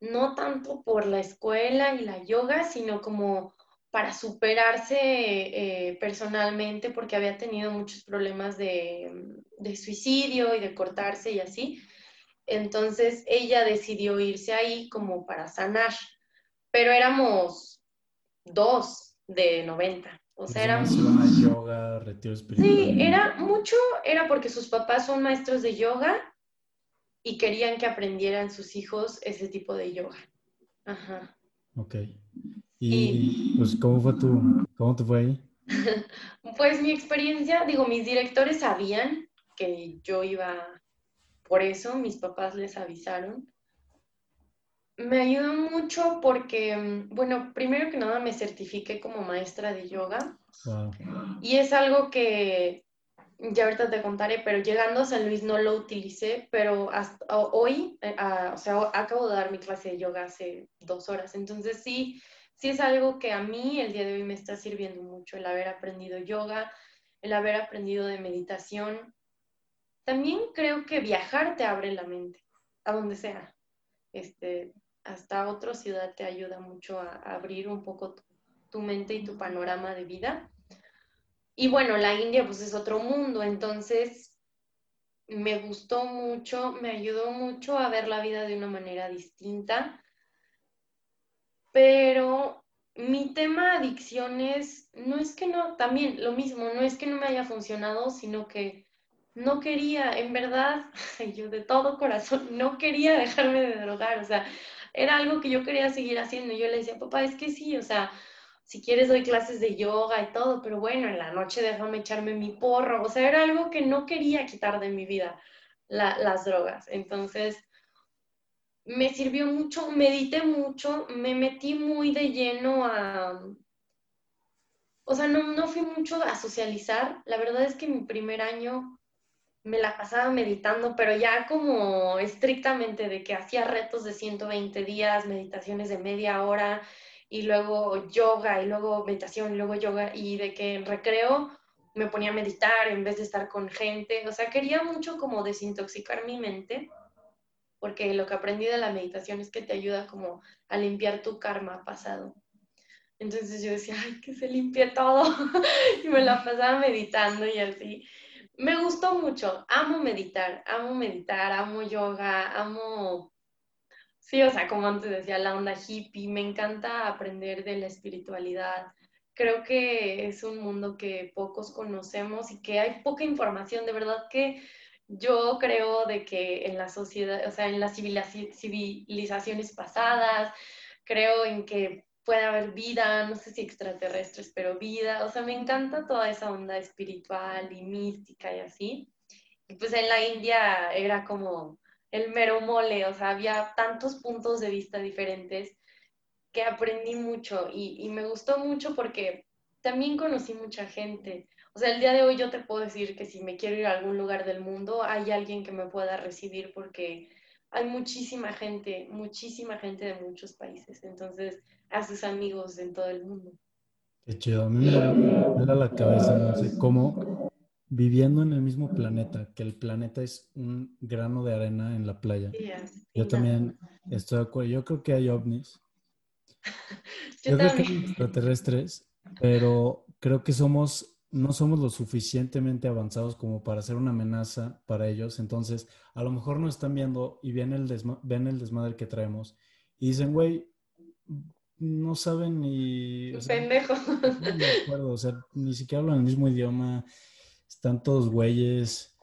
no tanto por la escuela y la yoga, sino como para superarse eh, personalmente, porque había tenido muchos problemas de, de suicidio y de cortarse y así. Entonces ella decidió irse ahí como para sanar, pero éramos dos de 90. O sea, éramos... yoga, retiro espiritual. Sí, era mucho, era porque sus papás son maestros de yoga y querían que aprendieran sus hijos ese tipo de yoga. Ajá. Ok. ¿Y, pues cómo fue tu, cómo te fue ahí? pues mi experiencia, digo, mis directores sabían que yo iba por eso, mis papás les avisaron. Me ayudó mucho porque, mm, bueno, primero que nada me certifiqué como maestra de yoga. Y es algo que ya ahorita te contaré, pero llegando a San Luis no lo utilicé, pero hasta hoy, eh, ah, o sea, acabo de dar mi clase de yoga hace dos horas, entonces sí, sí es algo que a mí el día de hoy me está sirviendo mucho, el haber aprendido yoga, el haber aprendido de meditación. También creo que viajar te abre la mente, a donde sea. Este, hasta otra ciudad te ayuda mucho a, abrir un poco tu mente y tu panorama de vida. Y bueno, la India pues es otro mundo, entonces me gustó mucho, me ayudó mucho a ver la vida de una manera distinta. Pero mi tema adicciones no es que no, también lo mismo, no es que no me haya funcionado, sino que no quería, en verdad, yo de todo corazón, no quería dejarme de drogar, o sea, era algo que yo quería seguir haciendo. Yo le decía, papá, es que sí, o sea, si quieres doy clases de yoga y todo, pero bueno, en la noche déjame echarme mi porro. O sea, era algo que no quería quitar de mi vida, las drogas. Entonces, me sirvió mucho, medité mucho, me metí muy de lleno a... O sea, no, no fui mucho a socializar. La verdad es que mi primer año me la pasaba meditando, pero ya como estrictamente de que hacía retos de 120 días, meditaciones de media hora, y luego yoga y luego meditación y luego yoga y de que en recreo me ponía a meditar en vez de estar con gente. O sea, quería mucho como desintoxicar mi mente porque lo que aprendí de la meditación es que te ayuda como a limpiar tu karma pasado. Entonces yo decía, ay, que se limpie todo. y me la pasaba meditando y así. Me gustó mucho, amo meditar, amo meditar, amo yoga, amo Sí, o sea, como antes decía, la onda hippie, me encanta aprender de la espiritualidad. Creo que es un mundo que pocos conocemos y que hay poca información. De verdad que yo creo de que en la sociedad, o sea, en las civilizaciones pasadas, creo en que puede haber vida, no sé si extraterrestres, pero vida. O sea, me encanta toda esa onda espiritual y mística y así. Y pues en la India era como el mero mole, o sea, había tantos puntos de vista diferentes que aprendí mucho y, me gustó mucho porque también conocí mucha gente. O sea, el día de hoy yo te puedo decir que si me quiero ir a algún lugar del mundo, hay alguien que me pueda recibir porque hay muchísima gente, muchísima gente de muchos países. Entonces, haces amigos en todo el mundo. Qué chido. A mí me da la cabeza, no sé cómo viviendo en el mismo planeta, que el planeta es un grano de arena en la playa. Yo también estoy de acuerdo. Yo creo que hay ovnis. Yo, creo que hay extraterrestres, pero creo que somos, no somos lo suficientemente avanzados como para ser una amenaza para ellos. Entonces, a lo mejor nos están viendo y ven el, ven el desmadre que traemos y dicen, güey, no saben ni... Pendejo. No o sea, ni siquiera hablan el mismo idioma están todos güeyes.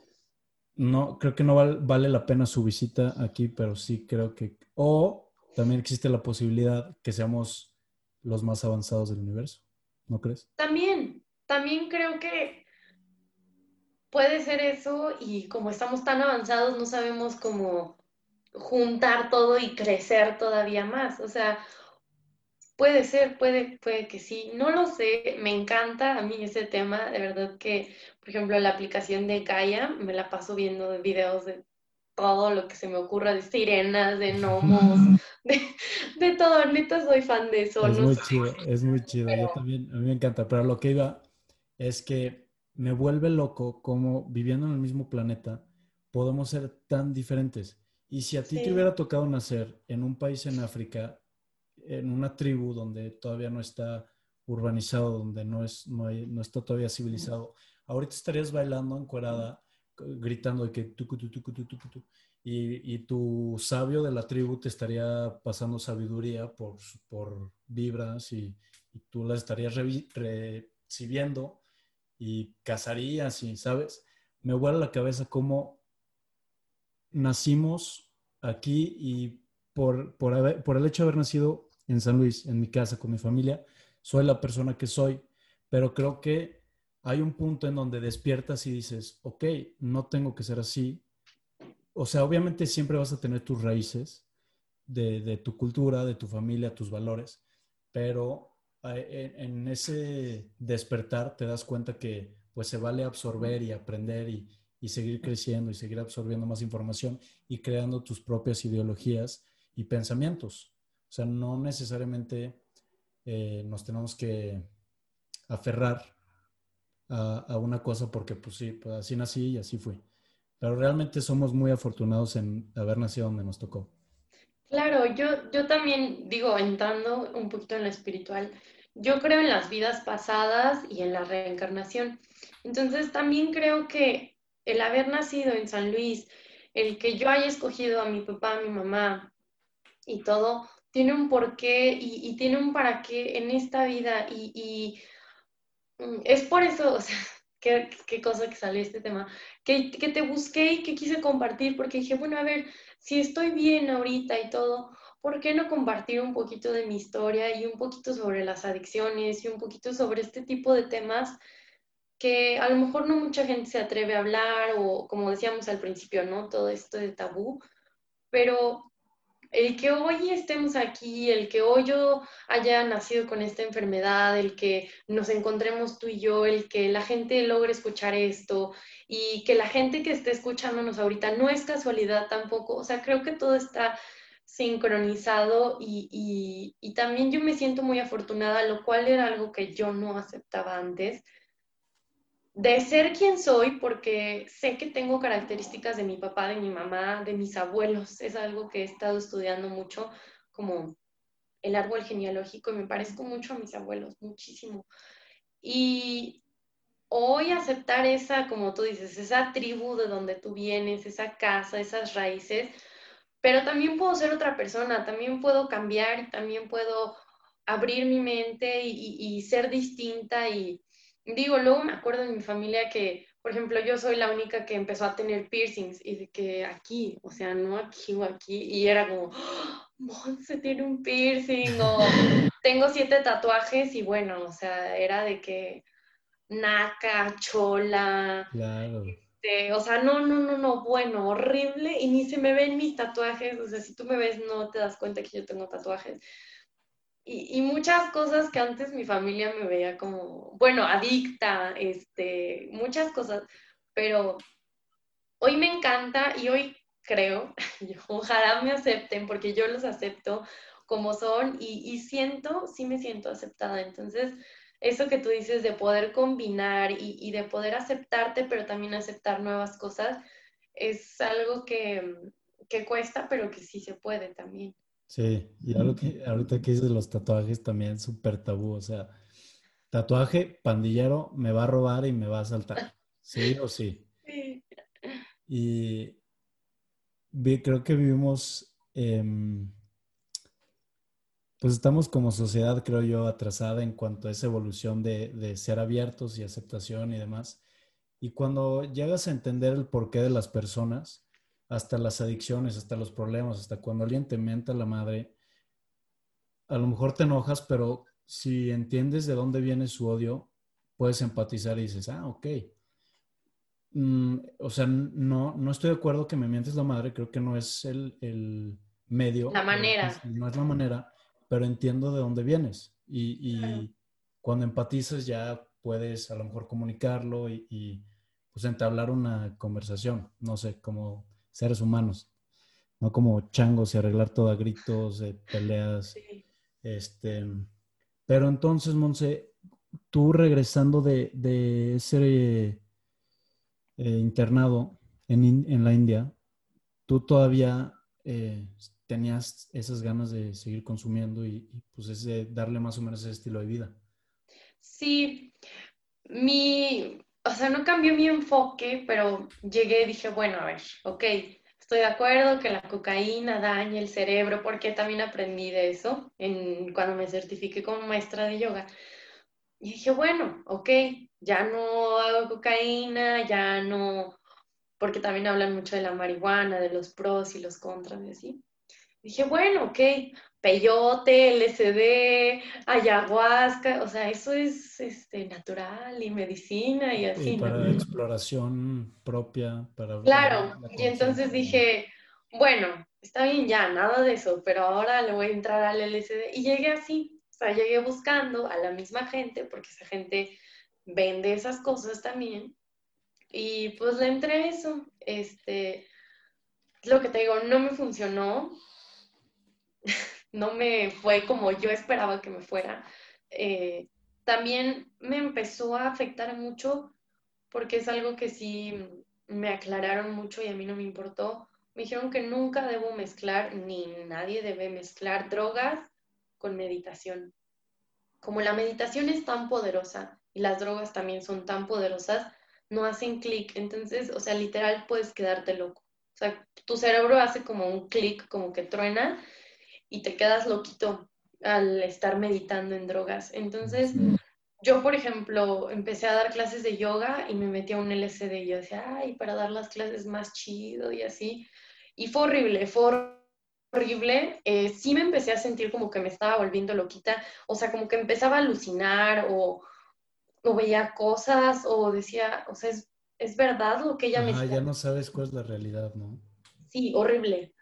No, creo que no vale la pena su visita aquí, pero sí creo que. O también existe la posibilidad que seamos los más avanzados del universo. ¿No crees? También, también creo que puede ser eso y como estamos tan avanzados no sabemos cómo juntar todo y crecer todavía más. O sea, puede ser, puede, puede que sí. No lo sé, me encanta a mí ese tema. De verdad que, por ejemplo, la aplicación de Gaia, me la paso viendo videos de todo lo que se me ocurra, de sirenas, de gnomos, de, todo. Neta, soy fan de eso. Es muy chido, es muy chido. Yo también, a mí me encanta. Pero lo que iba es que me vuelve loco como viviendo en el mismo planeta podemos ser tan diferentes. Y si a ti te hubiera tocado nacer en un país en África, en una tribu donde todavía no está urbanizado, donde no, es, no, no está todavía civilizado, ahorita estarías bailando encuerada, gritando de que tu, tu, tu, tu, tu, tu, y, y, tu sabio de la tribu te estaría pasando sabiduría por, por vibras y, y tú la estarías recibiendo y cazarías y, ¿sabes? Me vuela la cabeza cómo nacimos aquí y por, por, por el hecho de haber nacido en San Luis, en mi casa, con mi familia, soy la persona que soy, pero creo que hay un punto en donde despiertas y dices, ok, no tengo que ser así. O sea, obviamente siempre vas a tener tus raíces de, tu cultura, de tu familia, tus valores, pero eh, en, ese despertar te das cuenta que pues se vale absorber y aprender y, y seguir creciendo y seguir absorbiendo más información y creando tus propias ideologías y pensamientos. O sea, no necesariamente eh, nos tenemos que aferrar a, una cosa porque pues sí, pues así nací y así fui. Pero realmente somos muy afortunados en haber nacido donde nos tocó. Claro, yo, yo también digo, entrando un poquito en lo espiritual, yo creo en las vidas pasadas y en la reencarnación. Entonces también creo que el haber nacido en San Luis, el que yo haya escogido a mi papá, a mi mamá y todo, tiene un porqué y, tiene un para qué en esta vida y, es por eso, o sea, qué, cosa que salió este tema, que, que te busqué y que quise compartir porque dije, bueno, a ver, si estoy bien ahorita y todo, ¿por qué no compartir un poquito de mi historia y un poquito sobre las adicciones y un poquito sobre este tipo de temas? que a lo mejor no mucha gente se atreve a hablar o como decíamos al principio, ¿no? Todo esto de tabú, pero el que hoy estemos aquí, el que hoy yo haya nacido con esta enfermedad, el que nos encontremos tú y yo, el que la gente logre escuchar esto y que la gente que esté escuchándonos ahorita no es casualidad tampoco, o sea, creo que todo está sincronizado y, y también yo me siento muy afortunada, lo cual era algo que yo no aceptaba antes de ser quien soy, porque sé que tengo características de mi papá, de mi mamá, de mis abuelos. Es algo que he estado estudiando mucho, como el árbol genealógico, y me parezco mucho a mis abuelos, muchísimo. Y hoy aceptar esa, como tú dices, esa tribu de donde tú vienes, esa casa, esas raíces, pero también puedo ser otra persona, también puedo cambiar también puedo abrir mi mente y, y ser distinta y digo, luego me acuerdo en mi familia que, por ejemplo, yo soy la única que empezó a tener piercings y de que aquí, o sea, no aquí o aquí, y era como, ¡Oh, se tiene un piercing o tengo siete tatuajes y bueno, o sea, era de que naca, chola. Claro. Este, o sea, no, no, no, no, bueno, horrible y ni se me ven mis tatuajes, o sea, si tú me ves no te das cuenta que yo tengo tatuajes y, muchas cosas que antes mi familia me veía como, bueno, adicta, este, muchas cosas, pero hoy me encanta y hoy creo, ojalá me acepten porque yo los acepto como son y, siento, sí me siento aceptada. Entonces, eso que tú dices de poder combinar y, y, de poder aceptarte, pero también aceptar nuevas cosas, es algo que, que cuesta, pero que sí se puede también. Sí, y algo que, ahorita que dices de los tatuajes también súper tabú, o sea, tatuaje pandillero me va a robar y me va a asaltar, sí o sí. Sí. Y creo que vivimos, pues estamos como sociedad, creo yo, atrasada en cuanto a esa evolución de, de ser abiertos y aceptación y demás. Y cuando llegas a entender el porqué de las personas, hasta las adicciones, hasta los problemas, hasta cuando alguien te menta la madre, a lo mejor te enojas, pero si entiendes de dónde viene su odio, puedes empatizar y dices, ah, ok. mm, o sea, no, no estoy de acuerdo que me mientes la madre, creo que no es el, el medio. La manera. No es la manera, pero entiendo de dónde vienes. Y, y cuando empatizas ya puedes a lo mejor comunicarlo y, y, pues entablar una conversación, no sé, como seres humanos, no como changos y arreglar todo a gritos, peleas. Este, pero entonces, Monse, tú regresando de, de ese eh, internado en, en, la India, tú todavía eh, tenías esas ganas de seguir consumiendo y, y pues ese, darle más o menos ese estilo de vida. Sí, mi, o sea, no cambió mi enfoque, pero llegué y dije, bueno, a ver, ok, estoy de acuerdo que la cocaína daña el cerebro, porque también aprendí de eso cuando me certifiqué como maestra de yoga. Y dije, bueno, ok, ya no hago cocaína, ya no, porque también hablan mucho de la marihuana, de los pros y los contras y así. Dije, bueno, ok, peyote, LSD, ayahuasca, o sea, eso es este, natural y medicina y así. Y para exploración propia, para... Claro, y entonces dije, bueno, está bien ya, nada de eso, pero ahora le voy a entrar al LSD. Y llegué así, o sea, llegué buscando a la misma gente, porque esa gente vende esas cosas también. Y pues le entré a eso. Este, lo que te digo, no me funcionó. no me fue como yo esperaba que me fuera. Eh, también me empezó a afectar mucho porque es algo que sí me aclararon mucho y a mí no me importó. Me dijeron que nunca debo mezclar, ni nadie debe mezclar drogas con meditación. Como la meditación es tan poderosa y las drogas también son tan poderosas, no hacen clic. Entonces, o sea, literal puedes quedarte loco. O sea, tu cerebro hace como un clic, como que truena y te quedas loquito al estar meditando en drogas. Entonces, yo, por ejemplo, empecé a dar clases de yoga y me metí a un LSD y yo decía, ay, para dar las clases más chido y así. Y fue horrible, fue horrible. Eh, sí me empecé a sentir como que me estaba volviendo loquita, o sea, como que empezaba a alucinar o, o veía cosas o decía, o sea, es, es verdad lo que ella me decía. Ya no sabes cuál es la realidad, ¿no? Sí, horrible.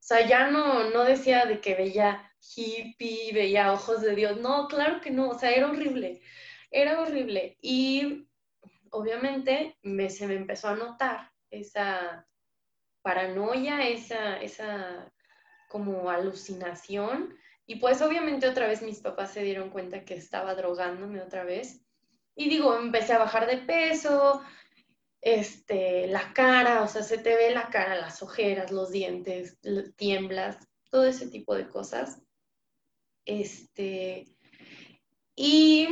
O sea, ya no, no decía de que veía hippie, veía ojos de Dios. No, claro que no. O sea, era horrible. Era horrible. Y obviamente me, se me empezó a notar esa paranoia, esa, esa como alucinación. Y pues obviamente otra vez mis papás se dieron cuenta que estaba drogándome otra vez. Y digo, empecé a bajar de peso, este, la cara, o sea, se te ve la cara, las ojeras, los dientes, tiemblas, todo ese tipo de cosas. Este, y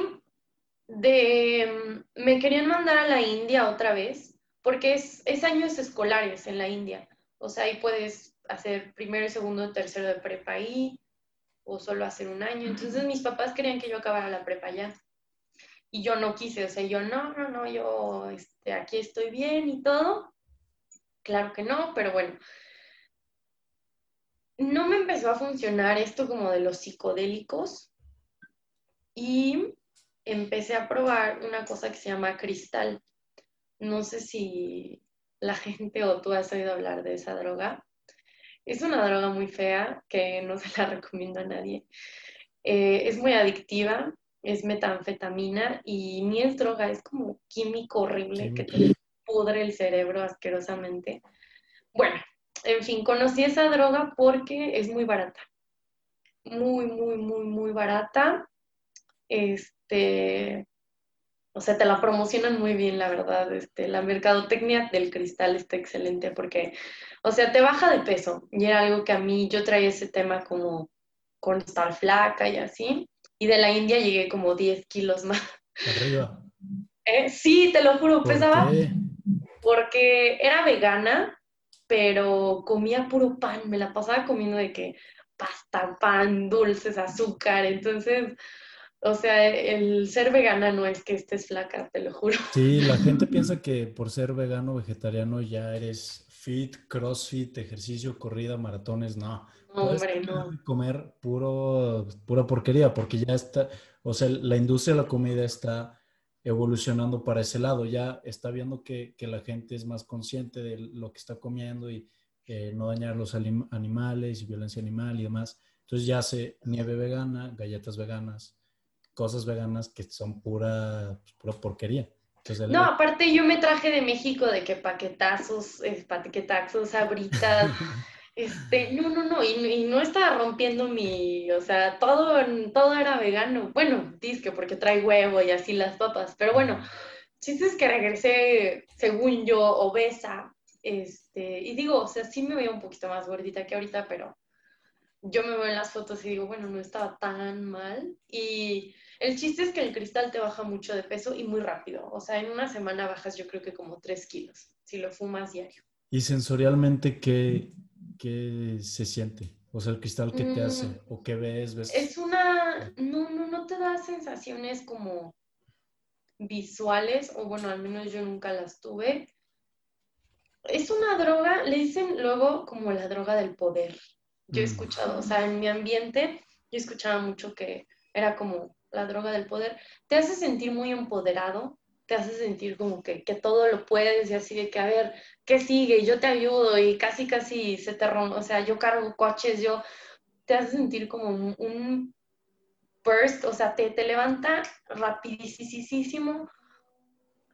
de, me querían mandar a la India otra vez, porque es, es años escolares en la India. O sea, ahí puedes hacer primero, segundo, tercero de prepa ahí, o solo hacer un año. Entonces mis papás querían que yo acabara la prepa ya y yo no quise, o sea, yo no, no, no, yo este, aquí estoy bien y todo. Claro que no, pero bueno. No me empezó a funcionar esto como de los psicodélicos y empecé a probar una cosa que se llama cristal. No sé si la gente o tú has oído hablar de esa droga. Es una droga muy fea que no se la recomiendo a nadie. Eh, es muy adictiva, es metanfetamina y ni es droga, es como químico horrible que te pudre el cerebro asquerosamente. Bueno, en fin, conocí esa droga porque es muy barata. Muy, muy, muy, muy barata. Este, o sea, te la promocionan muy bien, la verdad. Este, la mercadotecnia del cristal está excelente porque, o sea, te baja de peso. Y era algo que a mí, yo traía ese tema como con estar flaca y así y de la India llegué como 10 kilos más. Arriba. Eh, sí, te lo juro, pesaba. Porque era vegana, pero comía puro pan, me la pasaba comiendo de que pasta, pan, dulces, azúcar, entonces, o sea, el ser vegana no es que estés flaca, te lo juro. Sí, la gente piensa que por ser vegano vegetariano ya eres fit, crossfit, ejercicio, corrida, maratones, no. Hombre, no. Comer puro, pura porquería, porque ya está, o sea, la industria de la comida está evolucionando para ese lado. Ya está viendo que, la gente es más consciente de lo que está comiendo y eh, no dañar los animales y violencia animal y demás. Entonces ya hace nieve vegana, galletas veganas, cosas veganas que son pura, pues, pura porquería. no, aparte yo me traje de México de que paquetazos, eh, paquetazos, abritas. Este, no, no, no, y, no estaba rompiendo mi, o sea, todo, todo era vegano. Bueno, disque porque trae huevo y así las papas, pero bueno, si es que regresé, según yo, obesa, este, y digo, o sea, sí me veo un poquito más gordita que ahorita, pero yo me veo en las fotos y digo, bueno, no estaba tan mal. Y el chiste es que el cristal te baja mucho de peso y muy rápido. O sea, en una semana bajas yo creo que como 3 kilos, si lo fumas diario. ¿Y sensorialmente qué, ¿qué se siente? O sea, el cristal que te hace mm, o qué ves, ves. Es una, no, no, no te da sensaciones como visuales, o bueno, al menos yo nunca las tuve. Es una droga, le dicen luego como la droga del poder. Yo he mm. escuchado, o sea, en mi ambiente, yo escuchaba mucho que era como la droga del poder. Te hace sentir muy empoderado, te hace sentir como que, que, todo lo puedes y así de que, a ver, ¿qué sigue? Yo te ayudo y casi, casi se te rompe, o sea, yo cargo coches, yo, te hace sentir como un, burst, o sea, te, te levanta rapidísimo.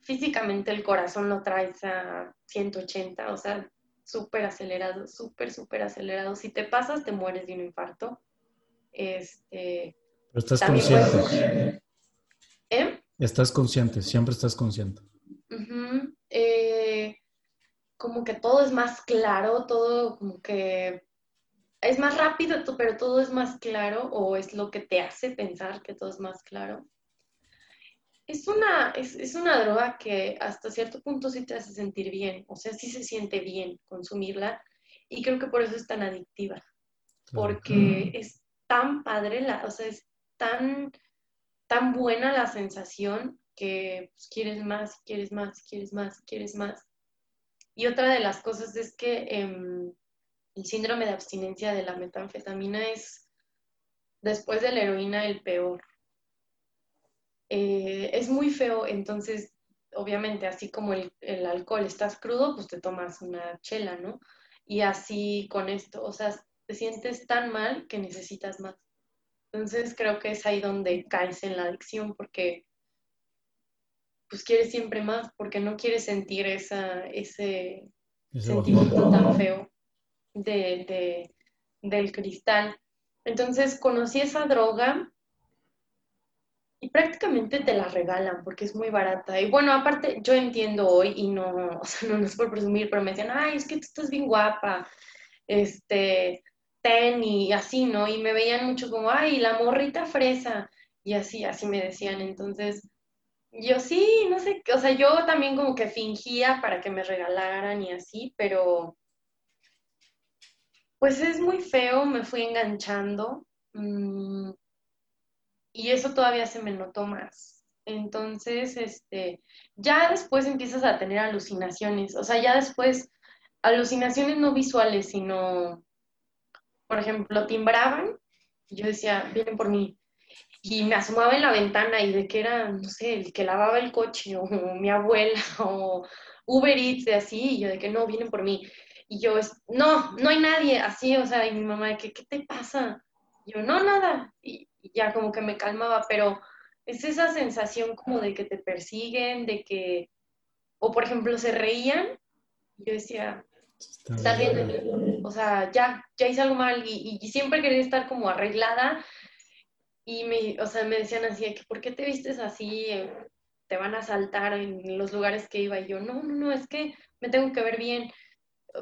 Físicamente el corazón lo traes a 180, o sea, súper acelerado, súper, súper acelerado. Si te pasas, te mueres de un infarto. Este, Pero estás consciente. ¿Eh? Estás consciente, siempre estás consciente. Eh, como que todo es más claro, todo como que es más rápido, pero todo es más claro o es lo que te hace pensar que todo es más claro. Es una, es, una droga que hasta cierto punto sí te hace sentir bien, o sea, sí se siente bien consumirla y creo que por eso es tan adictiva, porque es tan padre, la, o sea, es tan tan buena la sensación que pues, quieres más, quieres más, quieres más, quieres más. Y otra de las cosas es que em, el síndrome de abstinencia de la metanfetamina es, después de la heroína, el peor. Eh, es muy feo, entonces, obviamente, así como el, el, alcohol, estás crudo, pues te tomas una chela, ¿no? Y así con esto, o sea, te sientes tan mal que necesitas más. Entonces creo que es ahí donde caes en la adicción porque pues quieres siempre más, porque no quieres sentir esa, ese, sentimiento tan feo de, del cristal. Entonces conocí esa droga y prácticamente te la regalan porque es muy barata. Y bueno, aparte yo entiendo hoy y no, o sea, no, es por presumir, pero me decían, ay, es que tú estás bien guapa, este, ten y así, ¿no? Y me veían mucho como, ay, la morrita fresa, y así, así me decían. Entonces, yo sí, no sé, o sea, yo también como que fingía para que me regalaran y así, pero pues es muy feo, me fui enganchando mm, y eso todavía se me notó más. Entonces, este, ya después empiezas a tener alucinaciones, o sea, ya después, alucinaciones no visuales, sino por ejemplo, timbraban, y yo decía, vienen por mí. Y me asomaba en la ventana y de que era, no sé, el que lavaba el coche, o, mi abuela, o Uber Eats, de así, y yo de que no, vienen por mí. Y yo, no, no hay nadie, así, o sea, y mi mamá de que, ¿qué te pasa? Y yo, no, nada. Y, y ya como que me calmaba, pero es esa sensación como de que te persiguen, de que, o por ejemplo, se reían. Yo decía, Está bien, o sea, ya, ya hice algo mal y, siempre quería estar como arreglada y me, o sea, me decían así, que ¿por qué te vistes así? Te van a saltar en los lugares que iba y yo, no, no, no, es que me tengo que ver bien,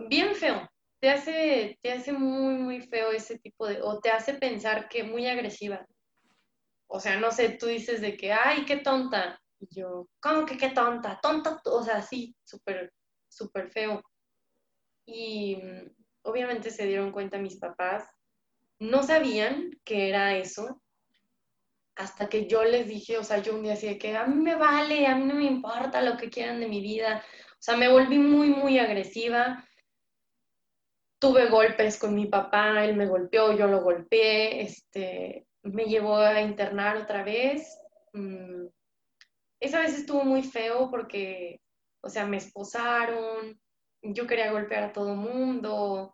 bien feo, te hace, te hace muy, muy feo ese tipo de, o te hace pensar que muy agresiva. O sea, no sé, tú dices de que, ay, qué tonta. Y yo, ¿cómo que qué tonta? Tonta, o sea, sí, súper, súper feo. Y mm, obviamente se dieron cuenta mis papás. No sabían que era eso hasta que yo les dije, o sea, yo un día así de que a mí me vale, a mí no me importa lo que quieran de mi vida. O sea, me volví muy, muy agresiva. Tuve golpes con mi papá, él me golpeó, yo lo golpeé, este, me llevó a internar otra vez. Mm, esa vez estuvo muy feo porque, o sea, me esposaron, yo quería golpear a todo mundo,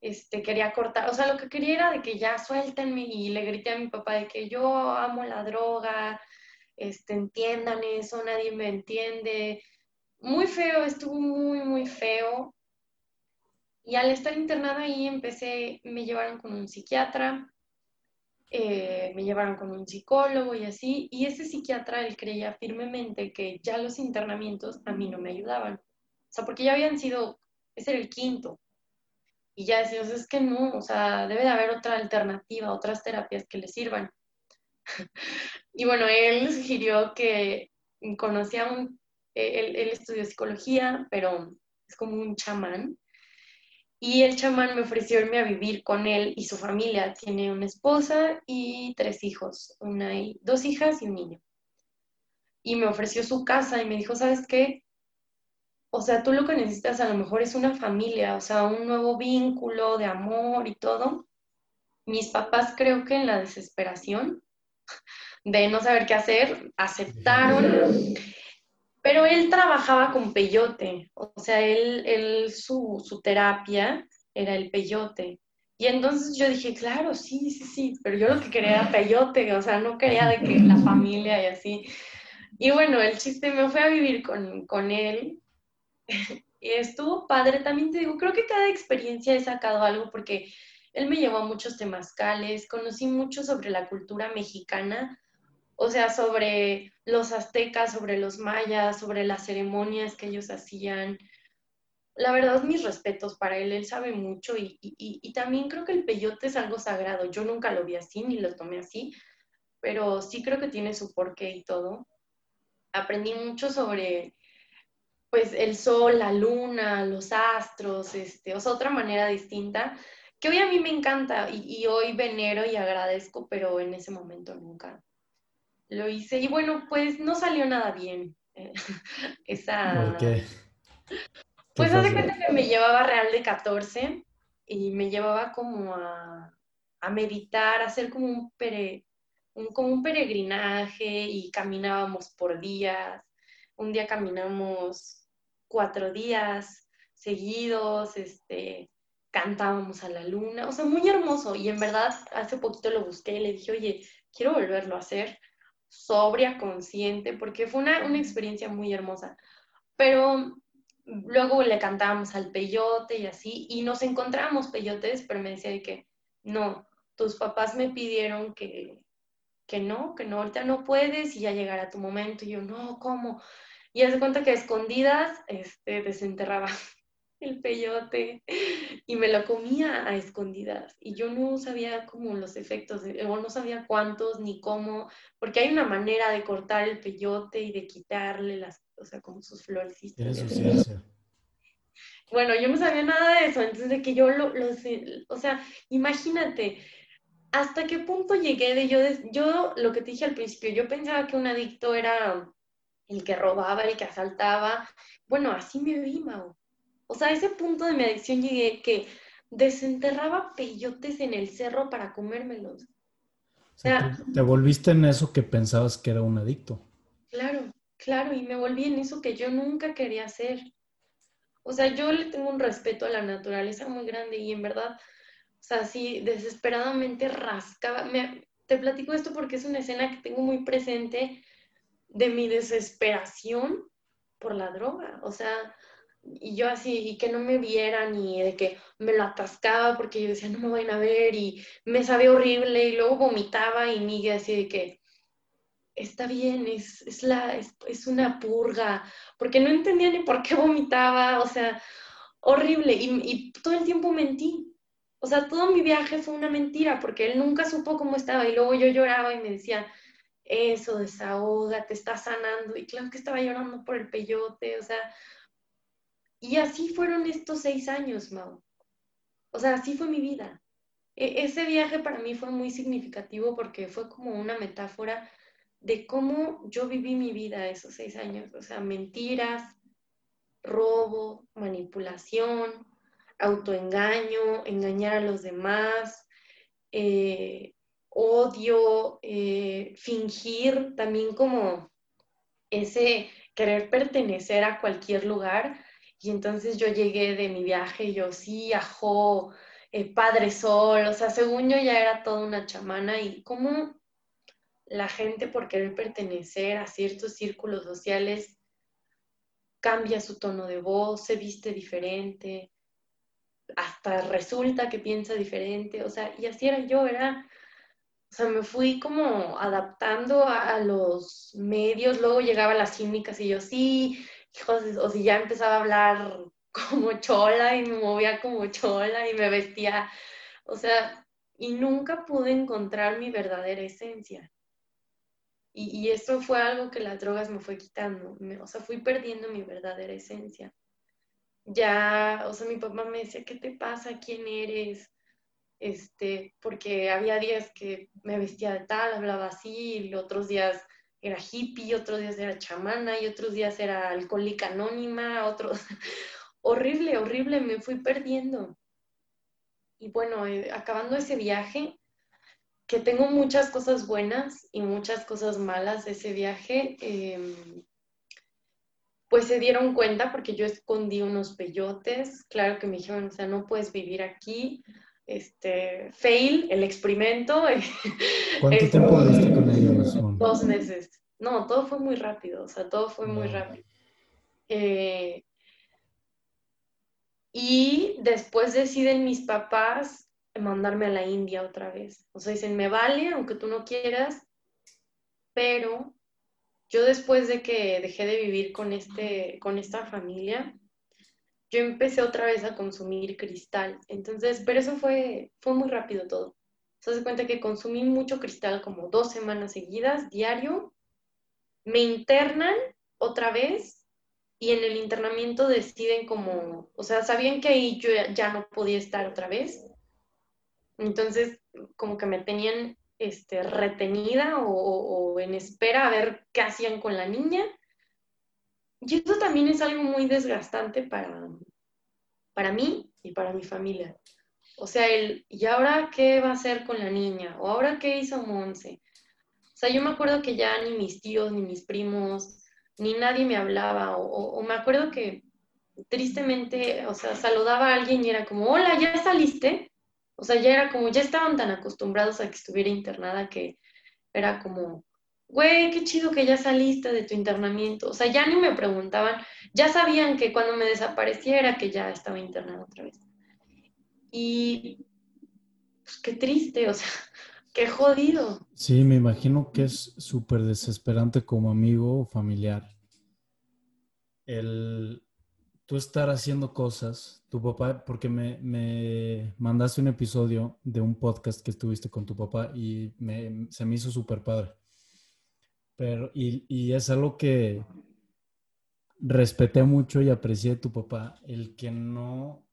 este, quería cortar, o sea, lo que quería era de que ya suéltenme y le grité a mi papá de que yo amo la droga, este, entiendan eso, nadie me entiende. Muy feo, estuvo muy, muy feo. Y al estar internada ahí empecé, me llevaron con un psiquiatra, eh, me llevaron con un psicólogo y así, y ese psiquiatra, él creía firmemente que ya los internamientos a mí no me ayudaban. Sea, porque ya habían sido, ese era el quinto. Y ya decíamos, es que no, o sea, debe de haber otra alternativa, otras terapias que le sirvan. y bueno, él sugirió que conocía un, él, él estudió psicología, pero es como un chamán, y el chamán me ofreció irme a vivir con él y su familia. Tiene una esposa y tres hijos, una dos hijas y un niño. Y me ofreció su casa y me dijo, ¿sabes qué? O sea, tú lo que necesitas a lo mejor es una familia, o sea, un nuevo vínculo de amor y todo. Mis papás creo que en la desesperación de no saber qué hacer, aceptaron pero él trabajaba con peyote, o sea, él, él su, su terapia era el peyote. Y entonces yo dije, claro, sí, sí, sí, pero yo lo que quería era peyote, o sea, no quería de que la familia y así. Y bueno, el chiste me fue a vivir con, con él y estuvo padre. También te digo, creo que cada experiencia he sacado algo porque él me llevó a muchos temazcales, conocí mucho sobre la cultura mexicana, o sea, sobre los aztecas, sobre los mayas, sobre las ceremonias que ellos hacían. La verdad, mis respetos para él, él sabe mucho y, y, también creo que el peyote es algo sagrado. Yo nunca lo vi así ni lo tomé así, pero sí creo que tiene su porqué y todo. Aprendí mucho sobre pues el sol, la luna, los astros, este, o sea, otra manera distinta, que hoy a mí me encanta y, y hoy venero y agradezco, pero en ese momento nunca, lo hice y bueno, pues no salió nada bien. Esa... ¿Por qué? Pues hace cuenta que me llevaba real de 14 y me llevaba como a, meditar, a hacer como un, un, como un peregrinaje y caminábamos por días. Un día caminamos cuatro días seguidos, este, cantábamos a la luna, o sea, muy hermoso. Y en verdad, hace poquito lo busqué y le dije, oye, quiero volverlo a hacer sobria, consciente, porque fue una, experiencia muy hermosa. Pero luego le cantábamos al peyote y así, y nos encontramos peyotes, pero me decía que no, tus papás me pidieron que, que no, que no, ahorita no puedes y ya llegará tu momento. Y yo, no, ¿cómo? Y hace cuenta que a escondidas este, desenterraba el peyote y me lo comía a escondidas. Y yo no sabía como los efectos, o no sabía cuántos ni cómo, porque hay una manera de cortar el peyote y de quitarle las, o sea, como sus florecitas. Bueno, yo no sabía nada de eso, entonces de que yo lo, lo o sea, imagínate, hasta qué punto llegué de yo, yo lo que te dije al principio, yo pensaba que un adicto era el que robaba, el que asaltaba, bueno, así me vi, Mau o sea, a ese punto de mi adicción llegué que desenterraba peyotes en el cerro para comérmelos. O sea, te, volviste en eso que pensabas que era un adicto. Claro, claro, y me volví en eso que yo nunca quería hacer. O sea, yo le tengo un respeto a la naturaleza muy grande y en verdad, o sea, sí, desesperadamente rascaba. te platico esto porque es una escena que tengo muy presente de mi desesperación por la droga. O sea, y yo así, y que no me vieran y de que me lo atascaba porque yo decía, no me van a ver y me sabía horrible y luego vomitaba y Miguel así de que está bien, es, es la, es, una purga, porque no entendía ni por qué vomitaba, o sea, horrible y, y todo el tiempo mentí. O sea, todo mi viaje fue una mentira porque él nunca supo cómo estaba y luego yo lloraba y me decía, eso, desahoga, te está sanando. Y claro que estaba llorando por el peyote, o sea, y así fueron estos seis años, Mau. O sea, así fue mi vida. E ese viaje para mí fue muy significativo porque fue como una metáfora de cómo yo viví mi vida esos seis años. O sea, mentiras, robo, manipulación, autoengaño, engañar a los demás, eh, odio, eh, fingir también como ese querer pertenecer a cualquier lugar. Y entonces yo llegué de mi viaje yo, sí, ajo, eh, Padre Sol, o sea, según yo ya era toda una chamana y cómo la gente por querer pertenecer a ciertos círculos sociales cambia su tono de voz, se viste diferente, hasta resulta que piensa diferente, o sea, y así era yo, era, o sea, me fui como adaptando a, los medios, luego llegaba las químicas y yo, sí, hijos, o si ya empezaba a hablar como chola y me movía como chola y me vestía, o sea, y nunca pude encontrar mi verdadera esencia. Y, y eso fue algo que las drogas me fue quitando, o sea, fui perdiendo mi verdadera esencia ya, o sea, mi papá me decía, ¿qué te pasa? ¿Quién eres? Este, porque había días que me vestía de tal, hablaba así, y otros días era hippie, otros días era chamana, y otros días era alcohólica anónima, otros... horrible, horrible, me fui perdiendo. Y bueno, eh, acabando ese viaje, que tengo muchas cosas buenas y muchas cosas malas de ese viaje, eh, pues se dieron cuenta porque yo escondí unos peyotes, claro que me dijeron, o sea, no puedes vivir aquí, este, fail, el experimento. ¿Cuánto tiempo viviste con ellos? Dos meses. No, todo fue muy rápido, o sea, todo fue muy rápido. Eh, y después deciden mis papás mandarme a la India otra vez. O sea, dicen, me vale, aunque tú no quieras, pero yo después de que dejé de vivir con, este, con esta familia, yo empecé otra vez a consumir cristal. Entonces, pero eso fue, fue muy rápido todo. Se hace cuenta que consumí mucho cristal como dos semanas seguidas, diario. Me internan otra vez y en el internamiento deciden como, o sea, sabían que ahí yo ya no podía estar otra vez. Entonces, como que me tenían este, retenida o, en espera a ver qué hacían con la niña. Y eso también es algo muy desgastante para, para mí y para mi familia. O sea, el, ¿y ahora qué va a hacer con la niña? ¿O ahora qué hizo Monse? O sea, yo me acuerdo que ya ni mis tíos, ni mis primos, ni nadie me hablaba. O, o me acuerdo que tristemente, o sea, saludaba a alguien y era como, hola, ¿ya saliste? O sea, ya era como, ya estaban tan acostumbrados a que estuviera internada que era como, güey, qué chido que ya saliste de tu internamiento. O sea, ya ni me preguntaban, ya sabían que cuando me desapareciera que ya estaba internada otra vez. Y pues qué triste, o sea, qué jodido. Sí, me imagino que es súper desesperante como amigo o familiar. El, tú estar haciendo cosas, tu papá, porque me, me, mandaste un episodio de un podcast que estuviste con tu papá y me, se me hizo súper padre. Pero, y, y, es algo que respeté mucho y aprecié de tu papá, el que no,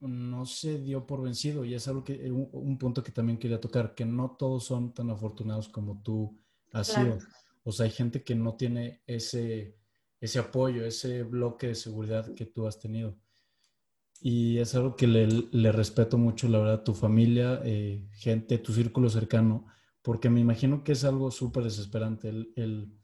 no se dio por vencido. Y es algo que, un, un punto que también quería tocar, que no todos son tan afortunados como tú has sido. O sea, hay gente que no tiene ese ese apoyo, ese bloque de seguridad que tú has tenido. Y es algo que le, respeto mucho, la verdad, a tu familia, eh, gente, tu círculo cercano, porque me imagino que es algo súper desesperante el,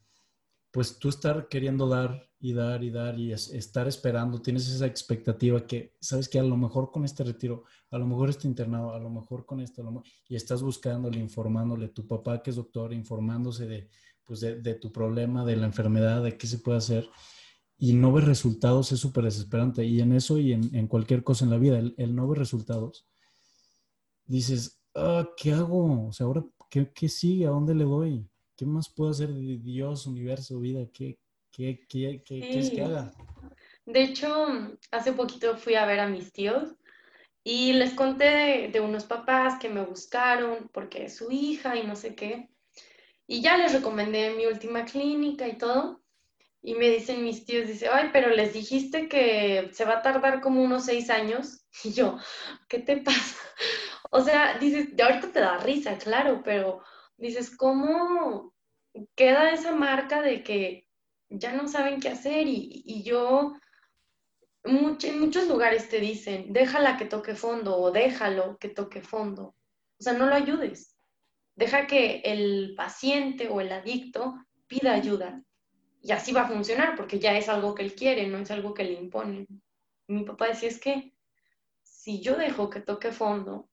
pues tú estar queriendo dar y dar y dar y estar esperando, tienes esa expectativa que, sabes que a lo mejor con este retiro, a lo mejor este internado, a lo mejor con esto, y estás buscándole, informándole, tu papá que es doctor, informándose de, pues de, tu problema, de la enfermedad, de qué se puede hacer, y no ver resultados es súper desesperante. Y en eso y en, cualquier cosa en la vida, el, no ver resultados, dices, ah, ¿qué hago? O sea, ahora, ¿qué, ¿qué, sigue? ¿A dónde le doy? ¿Qué más puedo hacer de Dios, universo, vida? ¿Qué, qué, qué, qué es que haga? De hecho, hace poquito fui a ver a mis tíos y les conté de, de, unos papás que me buscaron porque es su hija y no sé qué. Y ya les recomendé mi última clínica y todo. Y me dicen mis tíos, dice, ay, pero les dijiste que se va a tardar como unos seis años. Y yo, ¿qué te pasa? O sea, dices, ya ahorita te da risa, claro, pero dices, ¿cómo queda esa marca de que ya no saben qué hacer? Y, yo, en muchos lugares te dicen, déjala que toque fondo o déjalo que toque fondo. O sea, no lo ayudes. Deja que el paciente o el adicto pida ayuda. y así va a funcionar porque ya es algo que él quiere, no es algo que le imponen. mi papá decía, es que si yo dejo que toque fondo,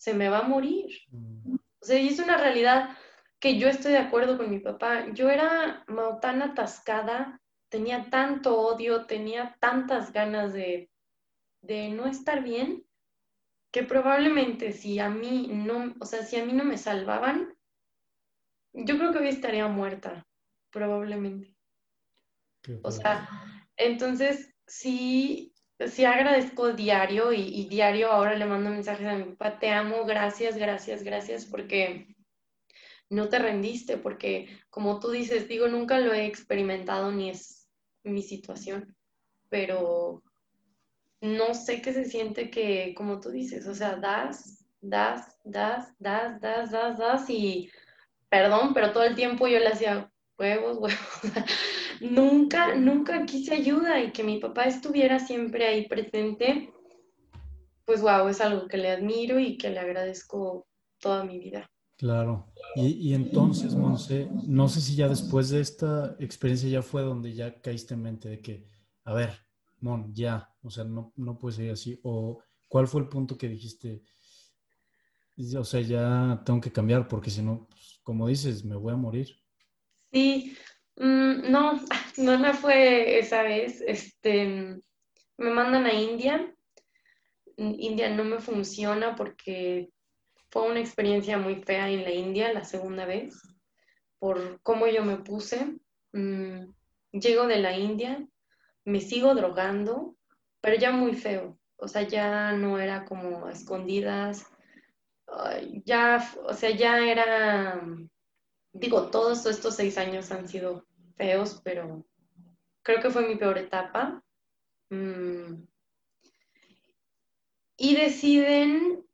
se me va a morir. Mm. O sea, y es una realidad que yo estoy de acuerdo con mi papá. Yo era tan atascada, tenía tanto odio, tenía tantas ganas de, de no estar bien, que probablemente si a mí no, o sea, si a mí no me salvaban, yo creo que hoy estaría muerta, probablemente. O sea, entonces sí, sí agradezco diario y, diario ahora le mando mensajes a mi papá, te amo, gracias, gracias, gracias, porque no te rendiste, porque como tú dices, digo, nunca lo he experimentado ni es mi situación, pero no sé qué se siente que, como tú dices, o sea, das, das, das, das, das, das, das y perdón, pero todo el tiempo yo le hacía huevos, huevos. nunca, nunca quise ayuda y que mi papá estuviera siempre ahí presente, pues wow, es algo que le admiro y que le agradezco toda mi vida. Claro. Y, entonces, Monse, no sé si ya después de esta experiencia ya fue donde ya caíste en mente de que, a ver, Mon, ya, o sea, no, no puede ser así. O cuál fue el punto que dijiste, o sea, ya tengo que cambiar porque si no, pues, como dices, me voy a morir. Sí, mm, no, no me fue esa vez. Este, me mandan a India. India no me funciona porque fue una experiencia muy fea en la India la segunda vez, por cómo yo me puse. Mm, llego de la India, me sigo drogando, pero ya muy feo. O sea, ya no era como escondidas, ya, o sea, ya era, digo, todos estos seis años han sido feos, pero creo que fue mi peor etapa. Mm. Y deciden,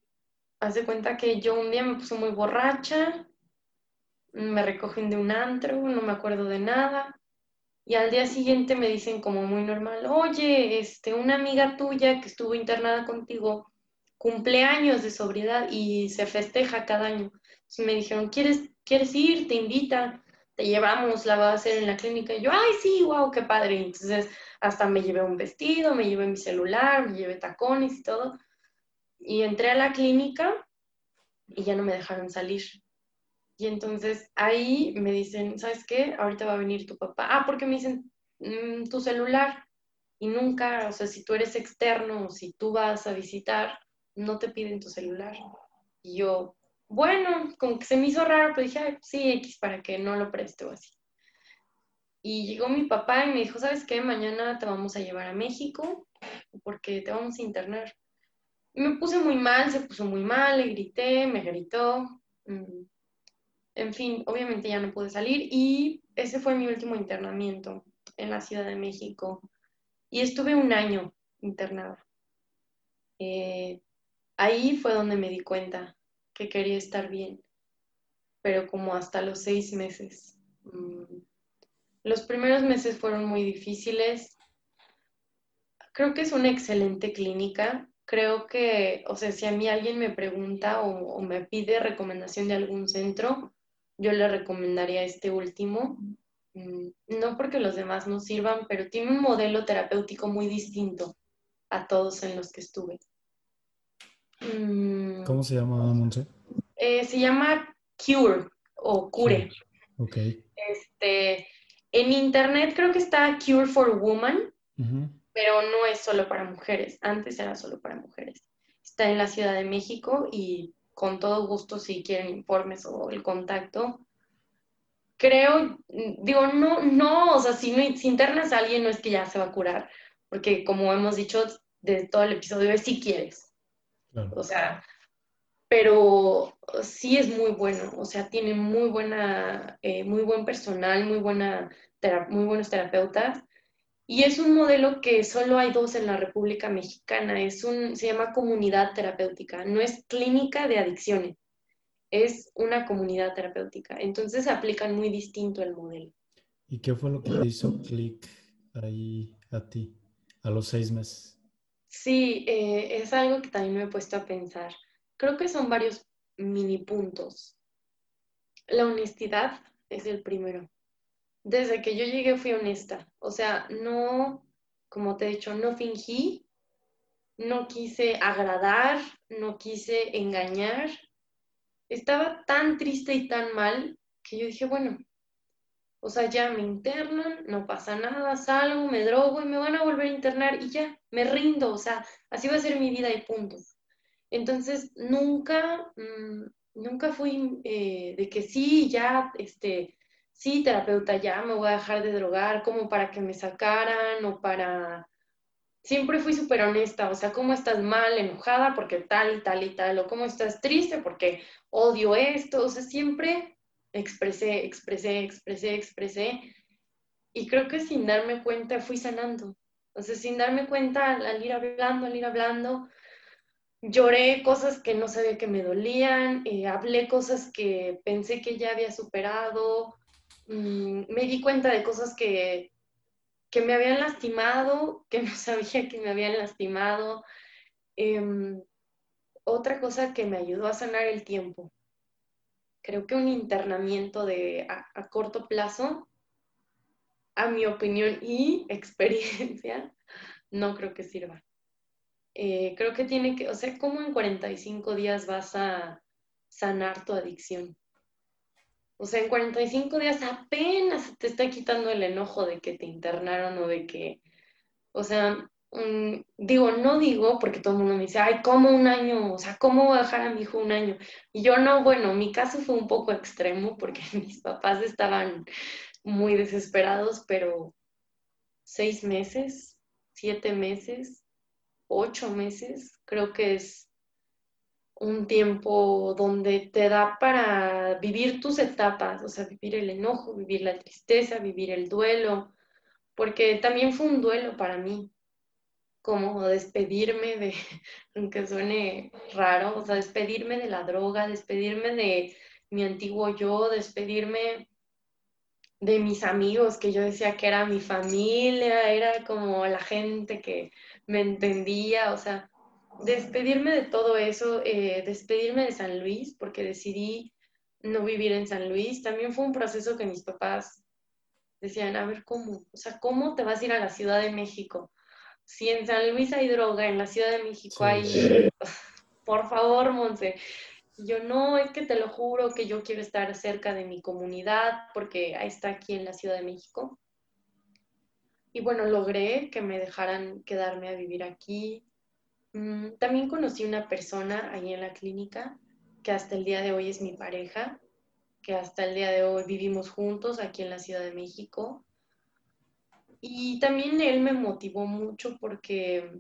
hace cuenta que yo un día me puse muy borracha, me recogen de un antro, no me acuerdo de nada. Y al día siguiente me dicen como muy normal, oye, este, una amiga tuya que estuvo internada contigo cumpleaños de sobriedad y se festeja cada año. Entonces me dijeron, ¿quieres, ¿quieres ir? Te invita, te llevamos, la va a hacer en la clínica. Y yo, ay, sí, wow, qué padre. Entonces hasta me llevé un vestido, me llevé mi celular, me llevé tacones y todo. Y entré a la clínica y ya no me dejaron salir. Y entonces ahí me dicen, ¿sabes qué? Ahorita va a venir tu papá. Ah, porque me dicen, mm, tu celular. Y nunca, o sea, si tú eres externo o si tú vas a visitar, no te piden tu celular. Y yo, bueno, como que se me hizo raro, pero dije, sí, X, para que no lo preste o así. Y llegó mi papá y me dijo, ¿sabes qué? Mañana te vamos a llevar a México porque te vamos a internar. Me puse muy mal, se puso muy mal, le grité, me gritó. Mm. En fin, obviamente ya no pude salir y ese fue mi último internamiento en la Ciudad de México. Y estuve un año internada. Eh, Ahí fue donde me di cuenta que quería estar bien, pero como hasta los seis meses. Mm, los primeros meses fueron muy difíciles. Creo que es una excelente clínica. Creo que, o sea, si a mí alguien me pregunta o, me pide recomendación de algún centro, yo le recomendaría este último. Mm, no porque los demás no sirvan, pero tiene un modelo terapéutico muy distinto a todos en los que estuve. Mm. ¿Cómo se llama, Monse? Eh, se llama Cure o Cure. Ok. Este, en internet creo que está Cure for Woman, pero no es solo para mujeres. Antes era solo para mujeres. Está en la Ciudad de México y con todo gusto si quieren informes o el contacto. Creo, digo, no, no, o sea, si, si internas a alguien no es que ya se va a curar, porque como hemos dicho de todo el episodio, es si quieres. O sea, pero sí es muy bueno, o sea, tiene muy buena, eh, muy buen personal, muy, buena, muy buenos terapeutas. Y es un modelo que solo hay dos en la República Mexicana. Es un, se llama comunidad terapéutica. No es clínica de adicciones, es una comunidad terapéutica. Entonces aplican muy distinto el modelo. ¿Y qué fue lo que te hizo clic ahí a ti a los seis meses? Sí, eh, es algo que también me he puesto a pensar. Creo que son varios mini puntos. La honestidad es el primero. desde que yo llegué fui honesta. O sea, no, como te he dicho, no fingí, no quise agradar, no quise engañar. Estaba tan triste y tan mal que yo dije, bueno, o sea, ya me internan, no pasa nada, salgo, me drogo y me van a volver a internar y ya, me rindo, o sea, así va a ser mi vida y punto. Entonces, nunca, mm, nunca fui eh, de que sí, ya, este, sí, terapeuta, ya me voy a dejar de drogar, como para que me sacaran o para... Siempre fui súper honesta, o sea, ¿cómo estás mal, enojada porque tal y tal y tal? O ¿cómo estás triste porque odio esto? O sea, siempre expresé, expresé, expresé, expresé. Y creo que sin darme cuenta fui sanando. Sea, sin darme cuenta al ir hablando, al ir hablando, lloré cosas que no sabía que me dolían, eh, hablé cosas que pensé que ya había superado, mm, me di cuenta de cosas que, que, me habían lastimado, que no sabía que me habían lastimado. Em, otra cosa que me ayudó a sanar el tiempo. Creo que un internamiento de, a corto plazo, a mi opinión y experiencia, no creo que sirva. Eh, creo que tiene que, o sea, ¿cómo en 45 días vas a sanar tu adicción? O sea, en 45 días apenas te está quitando el enojo de que te internaron o de que, o sea, digo, no digo porque todo el mundo me dice, ay, ¿cómo un año? O sea, ¿cómo voy a dejar a mi hijo un año? Y yo no, bueno, mi caso fue un poco extremo porque mis papás estaban muy desesperados, pero seis meses, siete meses, ocho meses, creo que es un tiempo donde te da para vivir tus etapas, o sea, vivir el enojo, vivir la tristeza, vivir el duelo, porque también fue un duelo para mí, como despedirme de, aunque suene raro, o sea, despedirme de la droga, despedirme de mi antiguo yo, despedirme de mis amigos, que yo decía que era mi familia, era como la gente que me entendía, o sea, despedirme de todo eso, eh, despedirme de San Luis, porque decidí no vivir en San Luis, también fue un proceso que mis papás decían, a ver, ¿cómo? O sea, ¿cómo te vas a ir a la Ciudad de México? Si en San Luis hay droga, en la Ciudad de México hay... Por favor, Monse. Yo no, es que te lo juro que yo quiero estar cerca de mi comunidad porque ahí está aquí en la Ciudad de México. Y bueno, logré que me dejaran quedarme a vivir aquí. Mm, también conocí una persona ahí en la clínica que hasta el día de hoy es mi pareja, que hasta el día de hoy vivimos juntos aquí en la Ciudad de México. Y también él me motivó mucho porque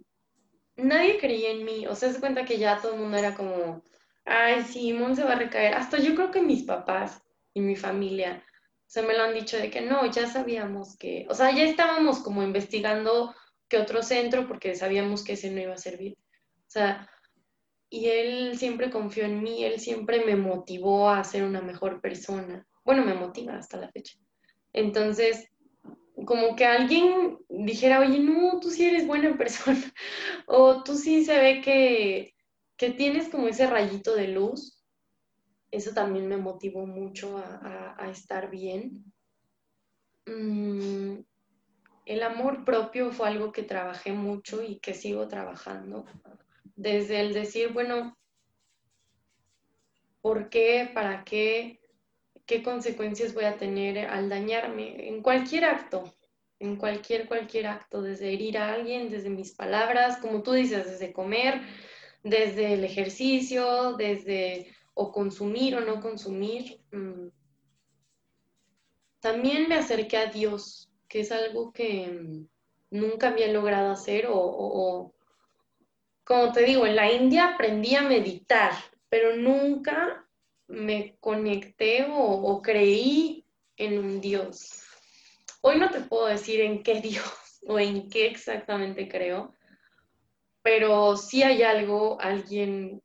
nadie creía en mí. O sea, se cuenta que ya todo el mundo era como, ay, Simón se va a recaer. Hasta yo creo que mis papás y mi familia se me lo han dicho de que no, ya sabíamos que, o sea, ya estábamos como investigando que otro centro porque sabíamos que ese no iba a servir. O sea, y él siempre confió en mí, él siempre me motivó a ser una mejor persona. Bueno, me motiva hasta la fecha. Entonces, como que alguien dijera, oye, no, tú sí eres buena persona, o tú sí se ve que, que tienes como ese rayito de luz, eso también me motivó mucho a, estar bien. Mm, el amor propio fue algo que trabajé mucho y que sigo trabajando. Desde el decir, bueno, ¿por qué? ¿Para qué? ¿Qué consecuencias voy a tener al dañarme? En cualquier acto, en cualquier, cualquier acto, desde herir a alguien, desde mis palabras, como tú dices, desde comer, desde el ejercicio, desde o consumir o no consumir. Mm, también me acerqué a Dios, que es algo que mm, nunca había logrado hacer o, como te digo, en la India aprendí a meditar, pero nunca me conecté o, o, creí en un Dios. Hoy no te puedo decir en qué Dios o en qué exactamente creo, pero sí hay algo, alguien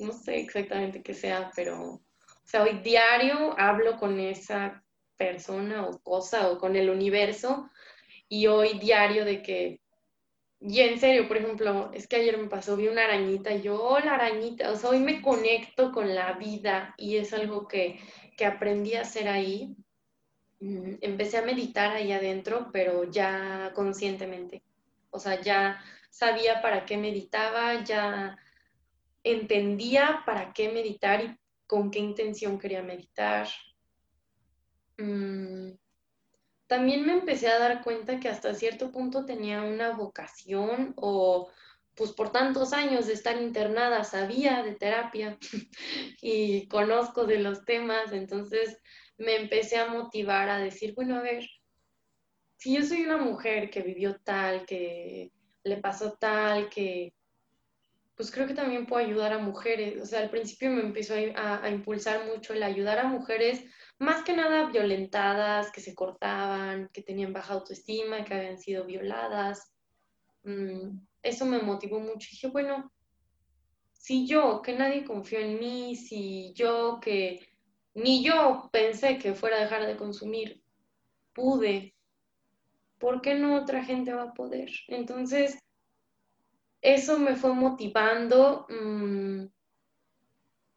no sé exactamente qué sea, pero, o sea, hoy diario hablo con esa persona o cosa o con el universo y hoy diario de que, y en serio, por ejemplo, es que ayer me pasó, vi una arañita y yo, la arañita, o sea, hoy me conecto con la vida y es algo que, que aprendí a hacer ahí. mm, empecé a meditar ahí adentro, pero ya conscientemente. O sea, ya sabía para qué meditaba, ya entendía para qué meditar y con qué intención quería meditar. Mm, también me empecé a dar cuenta que hasta cierto punto tenía una vocación o pues por tantos años de estar internada sabía de terapia y conozco de los temas, entonces me empecé a motivar a decir, bueno, a ver, si yo soy una mujer que vivió tal, que le pasó tal, que pues creo que también puedo ayudar a mujeres. O sea, al principio me empezó a, impulsar mucho el ayudar a mujeres más que nada violentadas, que se cortaban, que tenían baja autoestima, que habían sido violadas. Mm, eso me motivó mucho. Y dije, bueno, si yo, que nadie confió en mí, si yo, que ni yo pensé que fuera a dejar de consumir, pude, ¿por qué no otra gente va a poder? Entonces, eso me fue motivando. Mm,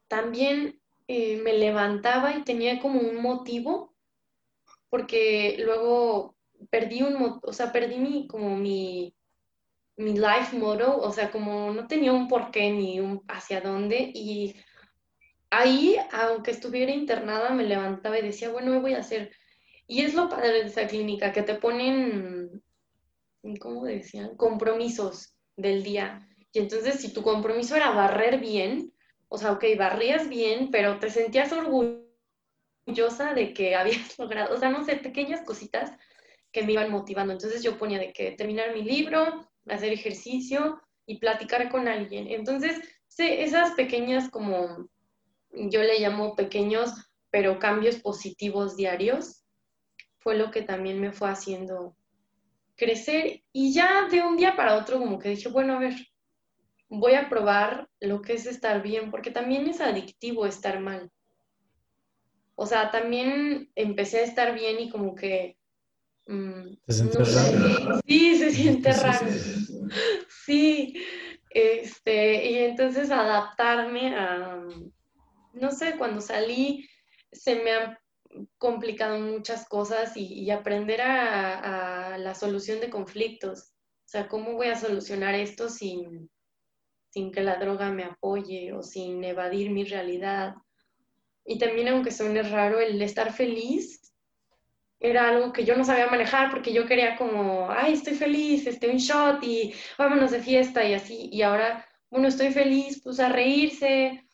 también eh, me levantaba y tenía como un motivo, porque luego perdí un, o sea, perdí mi, como mi, mi life motto, o sea, como no tenía un porqué ni un hacia dónde, y ahí, aunque estuviera internada, me levantaba y decía, bueno, me voy a hacer? Y es lo padre de esa clínica, que te ponen, ¿cómo decían? Compromisos del día. Y entonces, si tu compromiso era barrer bien, o sea, ok, barrías bien, pero te sentías orgullosa de que habías logrado, o sea, no sé, pequeñas cositas que me iban motivando. Entonces yo ponía de que terminar mi libro, hacer ejercicio y platicar con alguien. Entonces, esas pequeñas como yo le llamo pequeños, pero cambios positivos diarios, fue lo que también me fue haciendo crecer. Y ya de un día para otro como que dije, bueno, a ver, voy a probar lo que es estar bien, porque también es adictivo estar mal. O sea, también empecé a estar bien y como que... Mm, raro? Sí, se siente raro. Sí, este, y entonces adaptarme a, no sé, cuando salí se me han complicado muchas cosas y, aprender a, a, la solución de conflictos. O sea, ¿cómo voy a solucionar esto sin, sin que la droga me apoye o sin evadir mi realidad. Y también, aunque suene raro, el estar feliz era algo que yo no sabía manejar porque yo quería como, ay, estoy feliz, este, un shot y vámonos de fiesta y así. Y ahora, bueno, estoy feliz, pues a reírse.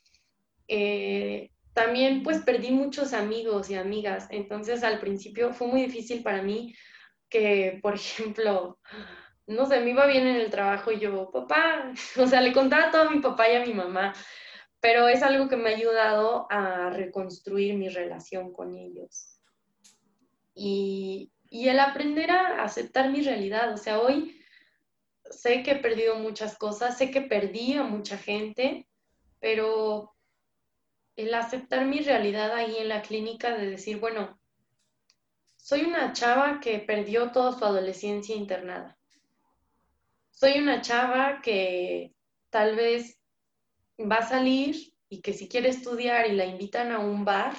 Eh, también pues perdí muchos amigos y amigas. Entonces al principio fue muy difícil para mí que, por ejemplo, no sé, me iba bien en el trabajo y yo, papá, o sea, le contaba todo a mi papá y a mi mamá, pero es algo que me ha ayudado a reconstruir mi relación con ellos. Y, y el aprender a aceptar mi realidad, o sea, hoy sé que he perdido muchas cosas, sé que perdí a mucha gente, pero el aceptar mi realidad ahí en la clínica de decir, bueno, soy una chava que perdió toda su adolescencia internada soy una chava que tal vez va a salir y que si quiere estudiar y la invitan a un bar,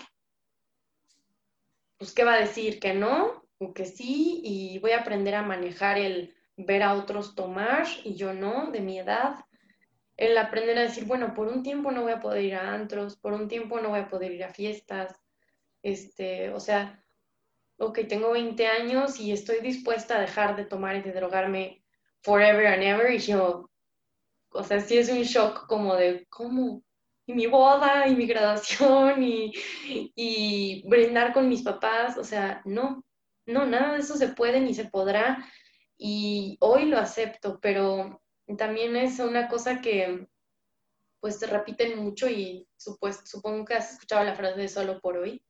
pues ¿qué va a decir? ¿Que no? ¿O que sí? Y voy a aprender a manejar el ver a otros tomar y yo no, de mi edad. El aprender a decir, bueno, por un tiempo no voy a poder ir a antros, por un tiempo no voy a poder ir a fiestas. Este, o sea, ok, tengo 20 años y estoy dispuesta a dejar de tomar y de drogarme forever and ever y yo, o sea, sí es un shock como de, ¿cómo? Y mi boda y mi graduación y, y brindar con mis papás, o sea, no, no, nada de eso se puede ni se podrá y hoy lo acepto, pero también es una cosa que pues se repiten mucho y supongo que has escuchado la frase de solo por hoy.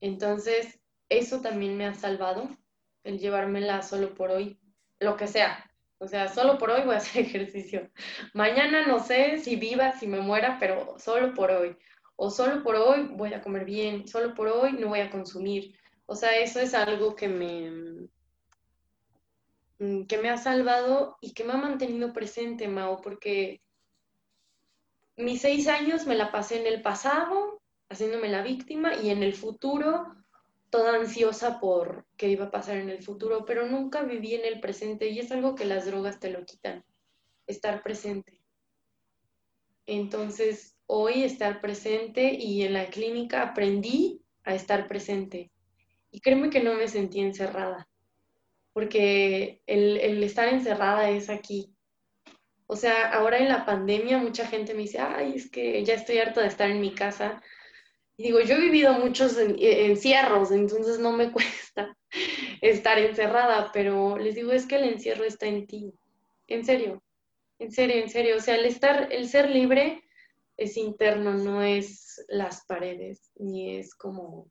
Entonces, eso también me ha salvado, el llevármela solo por hoy, lo que sea. O sea, solo por hoy voy a hacer ejercicio. Mañana no sé si viva, si me muera, pero solo por hoy. O solo por hoy voy a comer bien, solo por hoy no voy a consumir. O sea, eso es algo que me, que me ha salvado y que me ha mantenido presente, Mao, porque mis seis años me la pasé en el pasado, haciéndome la víctima, y en el futuro toda ansiosa por qué iba a pasar en el futuro, pero nunca viví en el presente y es algo que las drogas te lo quitan, estar presente. Entonces, hoy estar presente y en la clínica aprendí a estar presente. Y créeme que no me sentí encerrada, porque el, el estar encerrada es aquí. O sea, ahora en la pandemia mucha gente me dice, ay, es que ya estoy harta de estar en mi casa digo, yo he vivido muchos e, encierros, entonces no me cuesta estar encerrada, pero les digo, es que el encierro está en ti. En serio, en serio, en serio. O sea, el estar, el ser libre es interno, no es las paredes, ni es como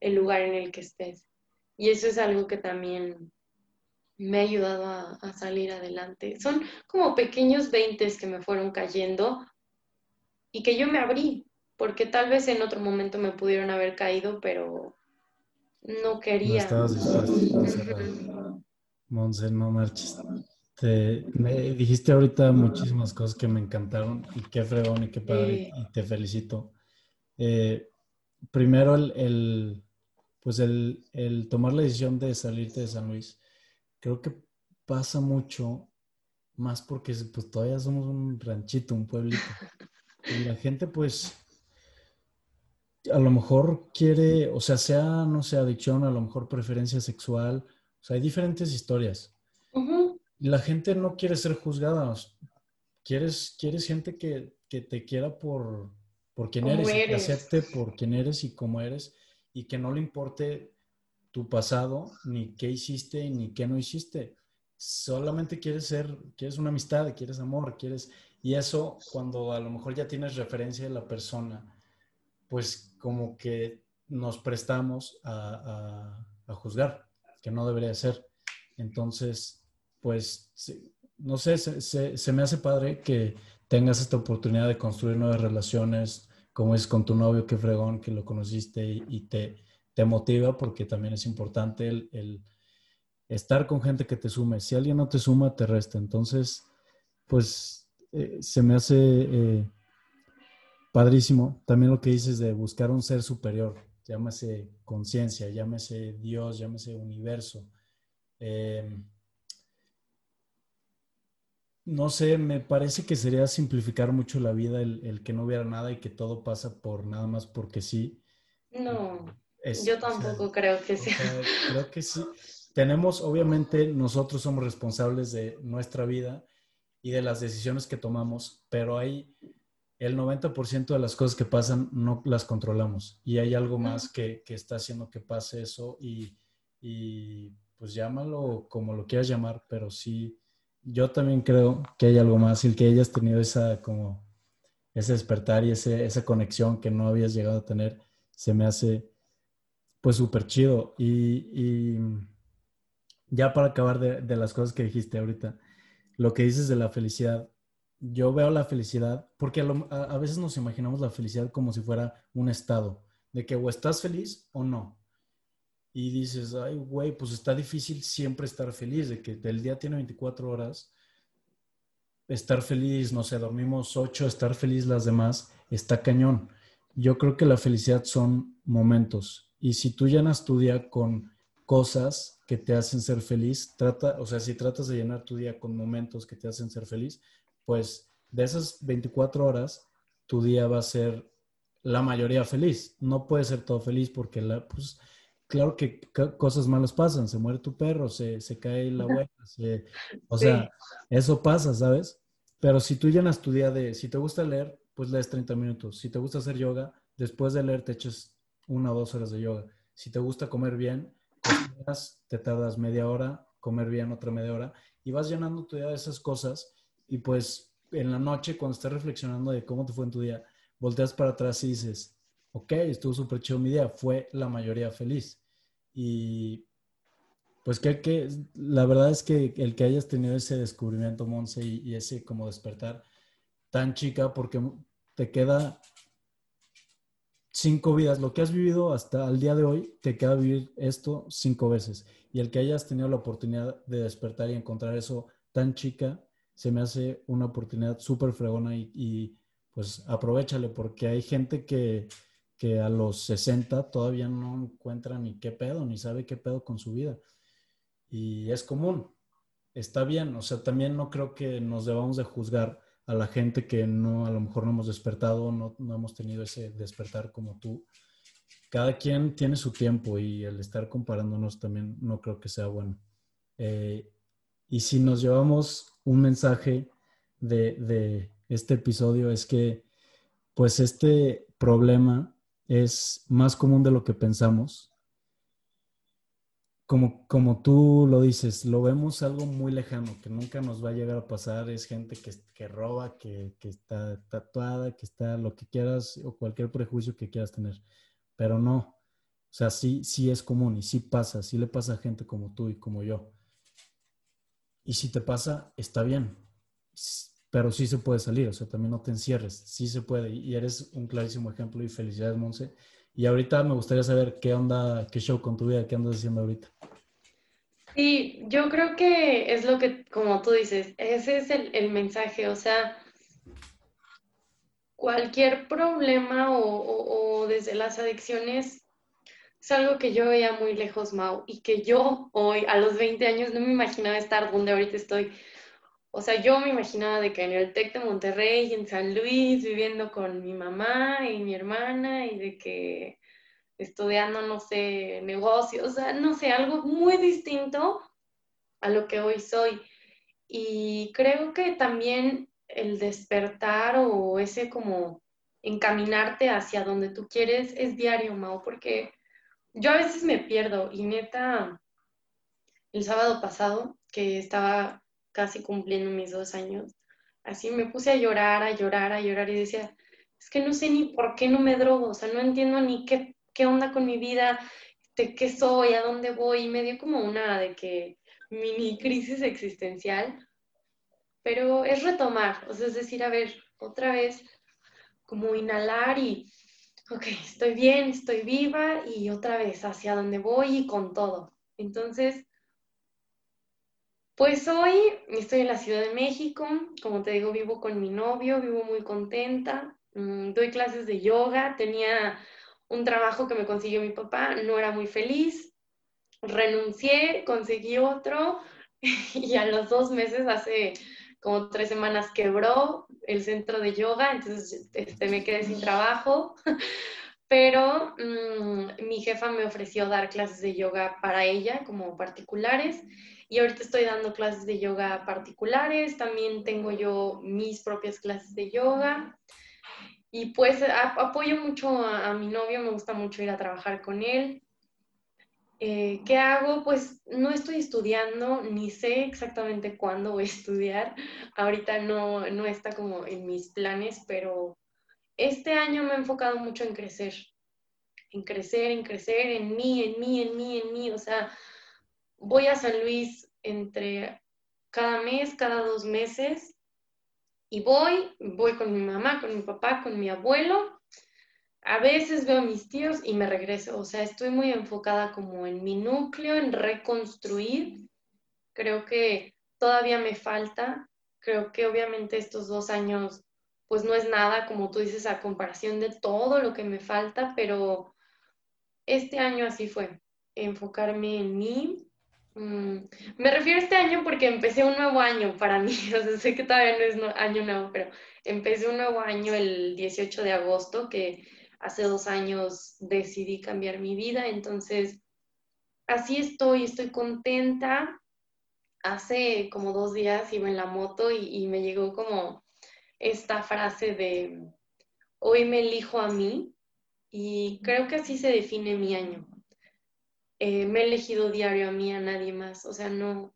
el lugar en el que estés. Y eso es algo que también me ha ayudado a, a salir adelante. Son como pequeños veintes que me fueron cayendo y que yo me abrí, porque tal vez en otro momento me pudieron haber caído, pero no quería. No estabas Monse, no marches. Te, me dijiste ahorita muchísimas cosas que me encantaron y qué fregón y qué padre y te felicito. Eh, primero el, pues el, el, tomar la decisión de salirte de San Luis, creo que pasa mucho más porque pues todavía somos un ranchito, un pueblito. Y la gente pues a lo mejor quiere, o sea, sea, no sé, adicción, a lo mejor preferencia sexual, o sea, hay diferentes historias. Y la gente no quiere ser juzgada, quieres, quieres gente que, te quiera por, por quien eres, que acepte por quien eres y cómo eres, y que no le importe tu pasado, ni qué hiciste, ni qué no hiciste. Solamente quieres ser, quieres una amistad, quieres amor, quieres... Y eso, cuando a lo mejor ya tienes referencia de la persona, pues como que nos prestamos a, juzgar, que no debería ser. Entonces, pues, no sé, se, me hace padre que tengas esta oportunidad de construir nuevas relaciones, como es con tu novio, que fregón, que lo conociste y, te, te, motiva, porque también es importante el, estar con gente que te sume. Si alguien no te suma, te resta. Entonces, pues, eh, se me hace... Eh, Padrísimo. También lo que dices de buscar un ser superior, llámese conciencia, llámese Dios, llámese universo. Em, no sé, me parece que sería simplificar mucho la vida el, que no hubiera nada y que todo pasa por nada más porque sí. No, yo tampoco creo que sea. Creo que sí. Tenemos, obviamente, nosotros somos responsables de nuestra vida y de las decisiones que tomamos, pero hay el 90% de las cosas que pasan no las controlamos y hay algo más que, está haciendo que pase eso y, pues llámalo como lo quieras llamar, pero sí, yo también creo que hay algo más y que hayas tenido esa como ese despertar y esa conexión que no habías llegado a tener, se me hace pues súper chido. Y, ya para acabar de, las cosas que dijiste ahorita, lo que dices de la felicidad, yo veo la felicidad, porque a, veces nos imaginamos la felicidad como si fuera un estado, de que o estás feliz o no. Y dices, ay, güey, pues está difícil siempre estar feliz, de que el día tiene 24 horas, estar feliz, no sé, dormimos 8, estar feliz las demás, está cañón. Yo creo que la felicidad son momentos. Y si tú llenas tu día con cosas que te hacen ser feliz, trata, o sea, si tratas de llenar tu día con momentos que te hacen ser feliz, pues de esas 24 horas, tu día va a ser la mayoría feliz. No puede ser todo feliz porque, la, pues, claro que cosas malas pasan. Se muere tu perro, se, cae la abuela, o sea, eso pasa, ¿sabes? Pero si tú llenas tu día de, si te gusta leer, pues lees 30 minutos. Si te gusta hacer yoga, después de leer te echas una o dos horas de yoga. Si te gusta comer bien, te tardas media hora, comer bien otra media hora, y vas llenando tu día de esas cosas y pues en la noche, cuando estás reflexionando de cómo te fue en tu día, volteas para atrás y dices, ok, estuvo súper chido mi día, fue la mayoría feliz. Y pues que, que la verdad es que el que hayas tenido ese descubrimiento, Monse, y, ese como despertar tan chica, porque te queda cinco vidas, lo que has vivido hasta el día de hoy, te queda vivir esto cinco veces. Y el que hayas tenido la oportunidad de despertar y encontrar eso tan chica, se me hace una oportunidad súper fregona y, pues aprovechale porque hay gente que, que a los 60 todavía no encuentra ni qué pedo, ni sabe qué pedo con su vida. Y es común, está bien, o sea, también no creo que nos debamos de juzgar a la gente que no, a lo mejor no hemos despertado, no, no hemos tenido ese despertar como tú. Cada quien tiene su tiempo y el estar comparándonos también no creo que sea bueno. Eh, y si nos llevamos un mensaje de, de este episodio es que pues este problema es más común de lo que pensamos como, como tú lo dices, lo vemos algo muy lejano, que nunca nos va a llegar a pasar. Es gente que, que roba, que, que, está tatuada, que está lo que quieras o cualquier prejuicio que quieras tener. Pero no. O sea, sí, sí es común y sí pasa, sí le pasa a gente como tú y como yo. Y si te pasa, está bien. Pero sí se puede salir, o sea, también no te encierres, sí se puede. Y eres un clarísimo ejemplo y felicidades, Monse y ahorita me gustaría saber qué onda, qué show con tu vida, qué andas haciendo ahorita. Sí, yo creo que es lo que, como tú dices, ese es el, mensaje, o sea, cualquier problema o, desde las adicciones es algo que yo veía muy lejos, Mau, y que yo hoy, a los 20 años, no me imaginaba estar donde ahorita estoy. O sea, yo me imaginaba de que en el TEC de Monterrey, en San Luis, viviendo con mi mamá y mi hermana y de que estudiando, no sé, negocios, o sea, no sé, algo muy distinto a lo que hoy soy. Y creo que también el despertar o ese como encaminarte hacia donde tú quieres es diario, Mao, porque yo a veces me pierdo y neta, el sábado pasado que estaba casi cumpliendo mis dos años, así me puse a llorar, a llorar, a llorar y decía, es que no sé ni por qué no me drogo, o sea, no entiendo ni qué, qué onda con mi vida, de qué soy, a dónde voy, y me dio como una de que mini crisis existencial, pero es retomar, o sea, es decir, a ver, otra vez, como inhalar y, ok, estoy bien, estoy viva y otra vez hacia dónde voy y con todo. Entonces, pues hoy estoy en la Ciudad de México, como te digo, vivo con mi novio, vivo muy contenta, mm, doy clases de yoga, tenía un trabajo que me consiguió mi papá, no era muy feliz, renuncié, conseguí otro y a los dos meses, hace como tres semanas, quebró el centro de yoga, entonces este, me quedé sin trabajo, pero mm, mi jefa me ofreció dar clases de yoga para ella como particulares y ahorita estoy dando clases de yoga particulares, también tengo yo mis propias clases de yoga. Y pues apoyo mucho a, mi novio, me gusta mucho ir a trabajar con él. Eh, ¿Qué hago? Pues no estoy estudiando, ni sé exactamente cuándo voy a estudiar. Ahorita no, no está como en mis planes, pero este año me he enfocado mucho en crecer, en crecer, en crecer, en mí, en mí, en mí, en mí. O sea, voy a San Luis entre cada mes, cada dos meses, y voy, voy con mi mamá, con mi papá, con mi abuelo. A veces veo a mis tíos y me regreso. O sea, estoy muy enfocada como en mi núcleo, en reconstruir. Creo que todavía me falta. Creo que obviamente estos dos años, pues no es nada, como tú dices, a comparación de todo lo que me falta, pero este año así fue. Enfocarme en mí, Mm, me refiero a este año porque empecé un nuevo año para mí. O sea, sé que todavía no es año nuevo, pero empecé un nuevo año el 18 de agosto, que hace dos años decidí cambiar mi vida. Entonces, así estoy, estoy contenta. Hace como dos días iba en la moto y, y me llegó como esta frase de hoy me elijo a mí y creo que así se define mi año. Eh, me he elegido diario a mí, a nadie más. O sea, no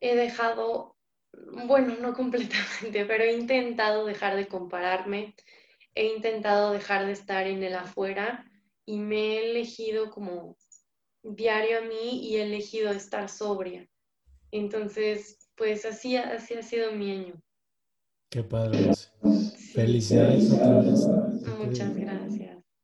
he dejado, bueno, no completamente, pero he intentado dejar de compararme, he intentado dejar de estar en el afuera y me he elegido como diario a mí y he elegido estar sobria. Entonces, pues así, así ha sido mi año. Qué padre. Felicidades Muchas gracias.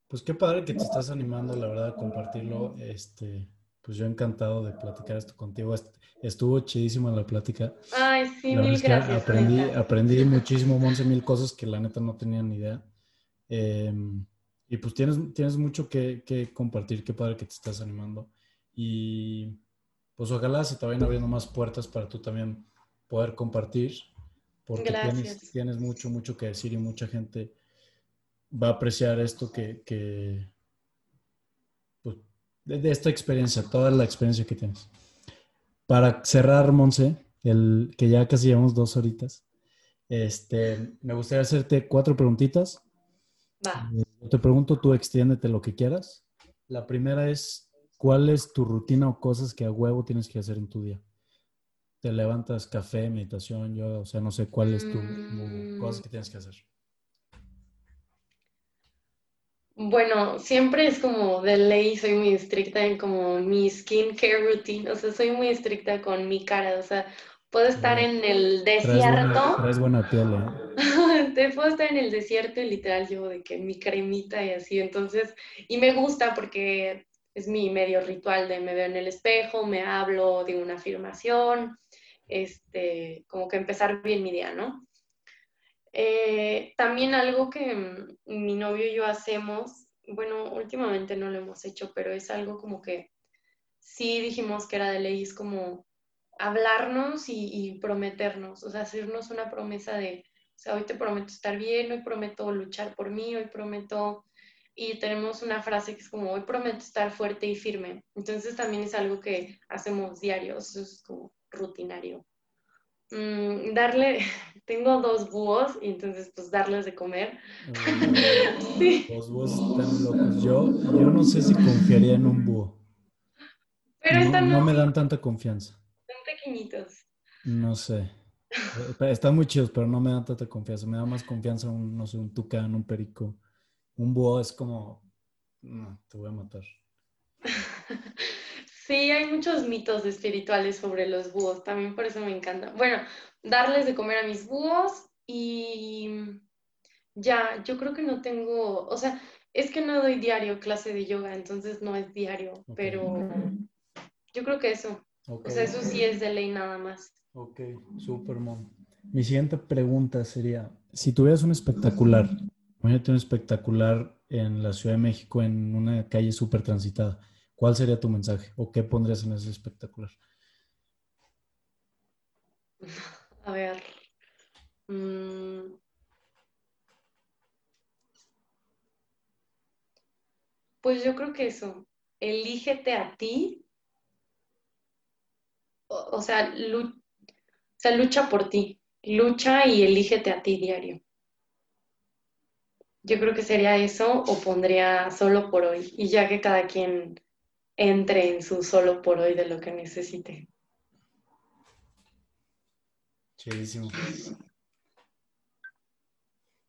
Pues qué padre que te estás animando, la verdad, a compartirlo. Este, pues yo encantado de platicar esto contigo. Estuvo chidísima la plática. Ay, sí, mil gracias. Aprendí, aprendí muchísimo, once mil cosas que la neta no tenía ni idea. Em, Y pues tienes, tienes mucho que, que, compartir, qué padre que te estás animando. Y pues ojalá se te vayan abriendo más puertas para tú también poder compartir, porque tienes, tienes, mucho, mucho que decir y mucha gente va a apreciar esto que, que pues, de, esta experiencia, toda la experiencia que tienes. Para cerrar, Monse, el, que ya casi llevamos dos horitas, este, me gustaría hacerte cuatro preguntitas. Va. Eh, te pregunto, tú extiéndete lo que quieras. La primera es, ¿cuál es tu rutina o cosas que a huevo tienes que hacer en tu día? Te levantas café, meditación, yo, o sea, no sé cuál es tu, mm. cosas que tienes que hacer. Bueno, siempre es como de ley, soy muy estricta en como mi skincare routine, o sea, soy muy estricta con mi cara, o sea, puedo estar en el desierto. Traes buena, piel, ¿eh? Te puedo estar en el desierto y literal llevo de que mi cremita y así, entonces, y me gusta porque es mi medio ritual de me veo en el espejo, me hablo de una afirmación, este, como que empezar bien mi día, ¿no? Eh, también algo que mm, mi novio y yo hacemos, bueno, últimamente no lo hemos hecho, pero es algo como que sí dijimos que era de ley, es como hablarnos y, prometernos, o sea, hacernos una promesa de, o sea, hoy te prometo estar bien, hoy prometo luchar por mí, hoy prometo, y tenemos una frase que es como, hoy prometo estar fuerte y firme. Entonces también es algo que hacemos diarios, es como rutinario. Mm, darle, tengo dos búhos y entonces pues darles de comer. Los búhos están locos. Yo, yo no sé si confiaría en un búho. Pero no, me dan tanta confianza. Son pequeñitos. No sé. Están muy chidos, pero no me dan tanta confianza. Me da más confianza un, no sé, un tucán, un perico. Un búho es como, no, te voy a matar. Sí, hay muchos mitos espirituales sobre los búhos, también por eso me encanta. Bueno, darles de comer a mis búhos y ya, yo creo que no tengo, o sea, es que no doy diario clase de yoga, entonces no es diario, pero yo creo que eso. O sea, eso sí es de ley nada más. Ok, super mom. Mi siguiente pregunta sería, si tuvieras un espectacular, imagínate un espectacular en la Ciudad de México en una calle súper transitada, ¿Cuál sería tu mensaje o qué pondrías en ese espectacular? A ver. Mm. Pues yo creo que eso, elígete a ti, o, sea, sea, lucha por ti, lucha y elígete a ti diario. Yo creo que sería eso o pondría solo por hoy y ya que cada quien entre en su solo por hoy de lo que necesite.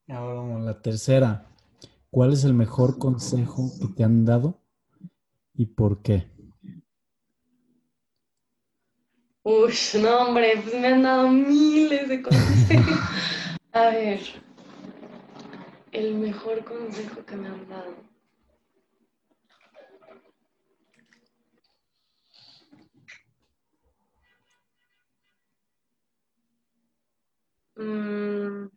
Ahora vamos, la tercera. ¿Cuál es el mejor consejo que te han dado y por qué? Uy, no, hombre, pues me han dado miles de consejos. A ver, el mejor consejo que me han dado. Mm.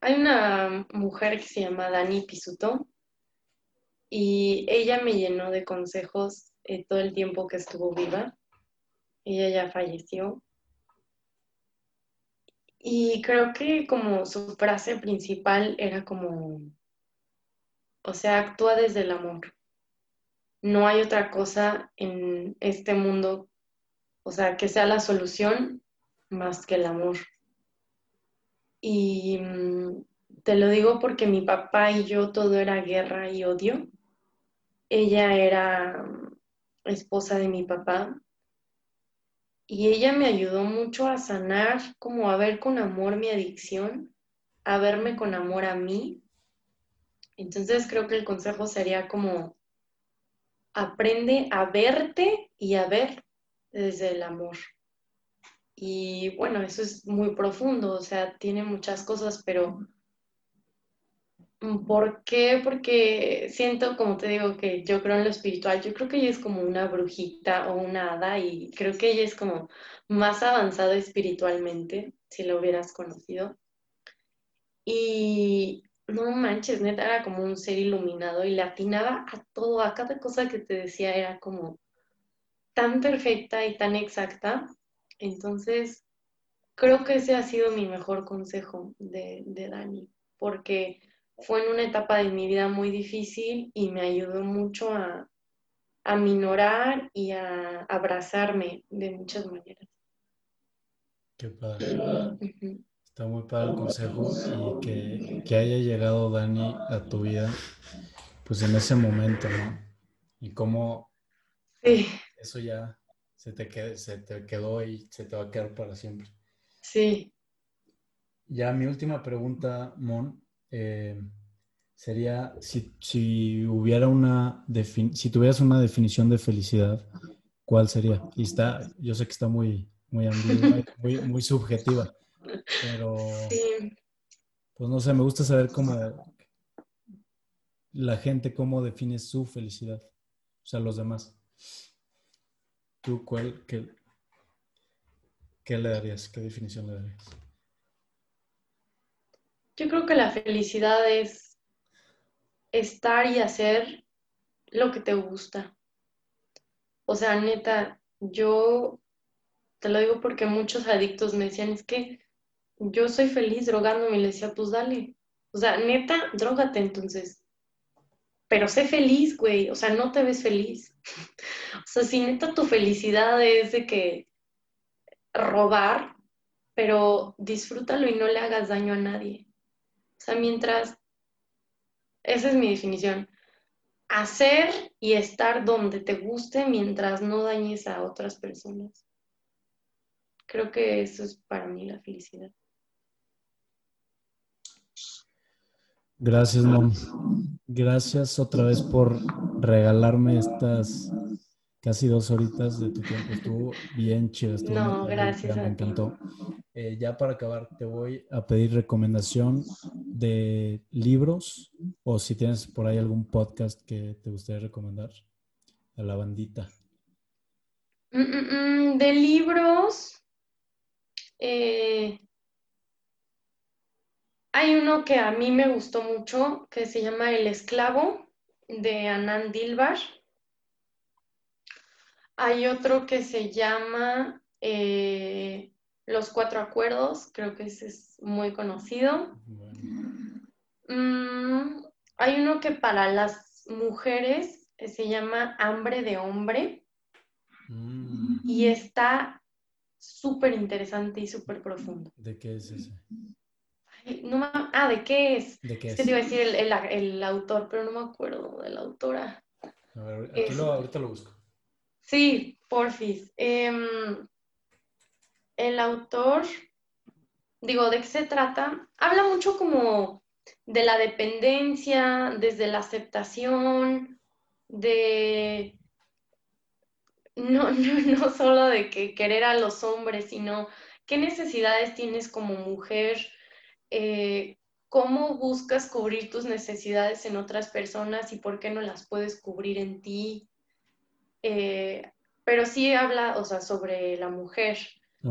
Hay una mujer que se llama Dani Pisuto y ella me llenó de consejos eh, todo el tiempo que estuvo viva. Ella ya falleció. Y creo que como su frase principal era como, o sea, actúa desde el amor no hay otra cosa en este mundo, o sea, que sea la solución más que el amor. Y mm, te lo digo porque mi papá y yo todo era guerra y odio. Ella era mm, esposa de mi papá y ella me ayudó mucho a sanar, como a ver con amor mi adicción, a verme con amor a mí. Entonces creo que el consejo sería como aprende a verte y a ver desde el amor. Y bueno, eso es muy profundo, o sea, tiene muchas cosas, pero ¿por qué? Porque siento, como te digo, que yo creo en lo espiritual, yo creo que ella es como una brujita o una hada y creo que ella es como más avanzada espiritualmente. si lo hubieras conocido. Y no manches, neta, era como un ser iluminado y le atinaba a todo, a cada cosa que te decía era como tan perfecta y tan exacta. Entonces, creo que ese ha sido mi mejor consejo de, de Dani, porque fue en una etapa de mi vida muy difícil y me ayudó mucho a, a minorar y a abrazarme de muchas maneras. Qué padre. Está muy padre el consejo y que, que, haya llegado Dani a tu vida, pues en ese momento, ¿no? Y cómo sí. eso ya se te, qued, se te quedó y se te va a quedar para siempre. Sí. Ya mi última pregunta, Mon, eh, sería si, si, hubiera una, si tuvieras una definición de felicidad, ¿cuál sería? Y está, yo sé que está muy, muy muy, muy subjetiva, pero pues no sé, me gusta saber cómo la gente cómo define su felicidad, o sea, los demás. ¿Tú cuál, qué, qué le darías? ¿Qué definición le darías? Yo creo que la felicidad es estar y hacer lo que te gusta. O sea, neta, yo te lo digo porque muchos adictos me decían, es que yo soy feliz drogándome y le decía, pues dale. O sea, neta, drogate entonces. Pero sé feliz, güey. O sea, no te ves feliz. o sea, si neta tu felicidad es de que robar, pero disfrútalo y no le hagas daño a nadie. O sea, mientras, esa es mi definición, hacer y estar donde te guste mientras no dañes a otras personas. Creo que eso es para mí la felicidad. Gracias, Mom. Gracias otra vez por regalarme estas casi dos horitas de tu tiempo. Estuvo bien chido. no, gracias. Me encantó. Eh, ya para acabar, te voy a pedir recomendación de libros o si tienes por ahí algún podcast que te gustaría recomendar a la bandita. Mm, mm, mm, de libros, eh, hay uno que a mí me gustó mucho que se llama El esclavo de Anand Dilbar. Hay otro que se llama eh, Los Cuatro Acuerdos, creo que ese es muy conocido. Mm, hay uno que para las mujeres se llama Hambre de Hombre mm. y está súper interesante y súper profundo. ¿De qué es ese? Ah, ¿de qué es? ¿De qué es? te iba a decir el, autor, pero no me acuerdo de la autora. A ver, aquí lo, ahorita lo busco. Sí, porfis. Em, el autor, digo, ¿de qué se trata? Habla mucho como de la dependencia, desde la aceptación, de no, no, no solo de que querer a los hombres, sino qué necesidades tienes como mujer, eh, cómo buscas cubrir tus necesidades en otras personas y por qué no las puedes cubrir en ti. Eh, pero sí habla, o sea, sobre la mujer.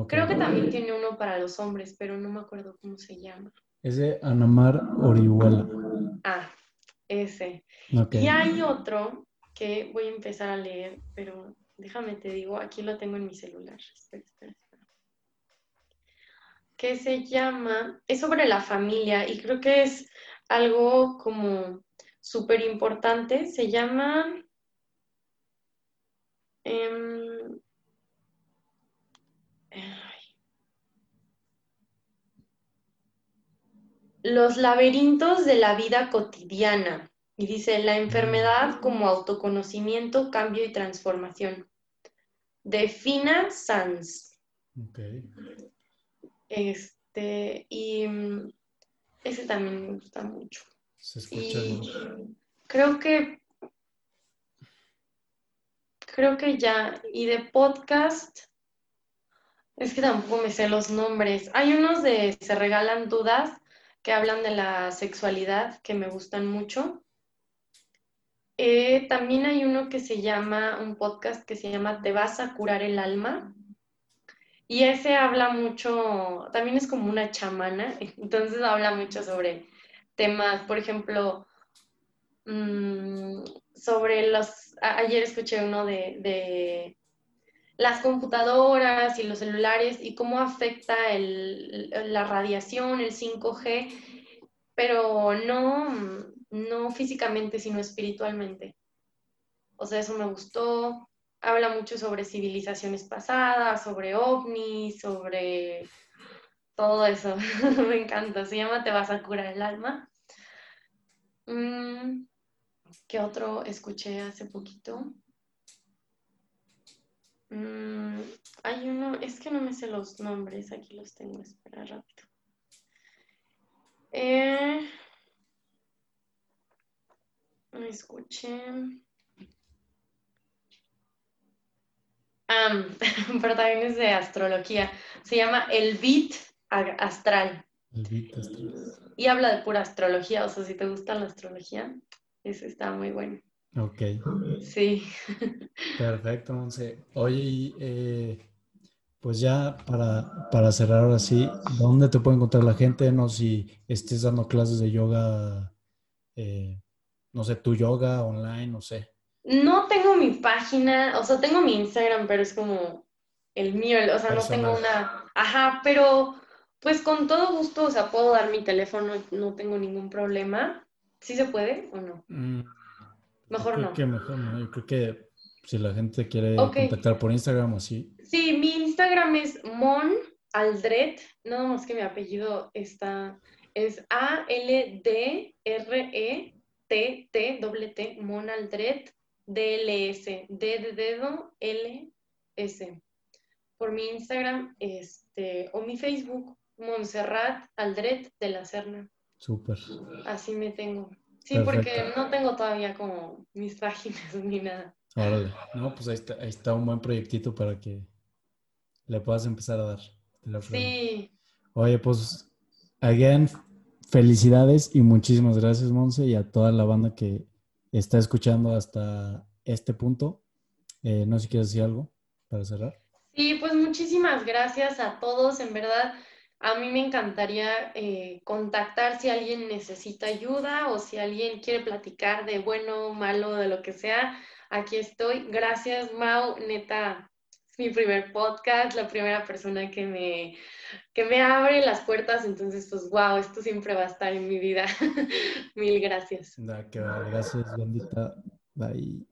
Creo que también tiene uno para los hombres, pero no me acuerdo cómo se llama. Es de Anamar Orihuela. Ah, ese. Y hay otro que voy a empezar a leer, pero déjame te digo, aquí lo tengo en mi celular. Espera, espera. Que se llama, es sobre la familia y creo que es algo como súper importante. Se llama... Em, los laberintos de la vida cotidiana. Y dice, la enfermedad como autoconocimiento, cambio y transformación. De Fina Sanz. Este, y mm, ese también me gusta mucho. Se escucha Creo que creo que ya. Y de podcast, es que tampoco me sé los nombres. Hay unos de Se Regalan Dudas que hablan de la sexualidad que me gustan mucho. Eh, también hay uno que se llama, un podcast que se llama Te vas a curar el alma. Y ese habla mucho, también es como una chamana, entonces habla mucho sobre temas, por ejemplo, mm, sobre los, ayer escuché uno de, las computadoras y los celulares y cómo afecta la radiación, el 5G, pero no, no físicamente, sino espiritualmente. O sea, eso me gustó. Habla mucho sobre civilizaciones pasadas, sobre ovnis, sobre todo eso. me encanta. Se llama Te vas a curar el alma. Mm, ¿Qué otro escuché hace poquito? Mm, hay uno, es que no me sé los nombres, aquí los tengo, espera rápido. Eh, escuché. pero también es de astrología. Se llama El Beat Astral. El Beat Astral. Y habla de pura astrología, o sea, si te gusta la astrología, ese está muy bueno. Ok. Sí. Perfecto, Monse. Oye, eh, pues ya para, para cerrar ahora sí, ¿dónde te puede encontrar la gente? No si estés dando clases de yoga, eh, no sé, tu yoga online, no sé. No tengo mi página, o sea, tengo mi Instagram, pero es como el mío, o sea, no tengo una... Ajá, pero pues con todo gusto, o sea, puedo dar mi teléfono, no tengo ningún problema. ¿Sí se puede o no? Mm, mejor no. Que mejor no, yo creo que si la gente quiere contactar por Instagram o así. Sí, mi Instagram es Mon Aldret, nada más que mi apellido está, es A-L-D-R-E-T-T, Mon Aldret DLS, D de dedo, S. Por mi Instagram este, o mi Facebook, Montserrat Aldret de la Serna. Súper. Así me tengo. Sí, porque no tengo todavía como mis páginas ni nada. Órale. No, pues ahí está, ahí está un buen proyectito para que le puedas empezar a dar. Sí. Oye, pues, again, felicidades y muchísimas gracias, Monse, y a toda la banda que está escuchando hasta este punto. Eh, no sé si quieres decir algo para cerrar. Sí, pues muchísimas gracias a todos. En verdad, a mí me encantaría eh, contactar si alguien necesita ayuda o si alguien quiere platicar de bueno, malo, de lo que sea. Aquí estoy. Gracias, Mau. Neta, mi primer podcast, la primera persona que me, que me abre las puertas. Entonces, pues, wow, esto siempre va a estar en mi vida. Mil gracias. Gracias, bendita. Bye.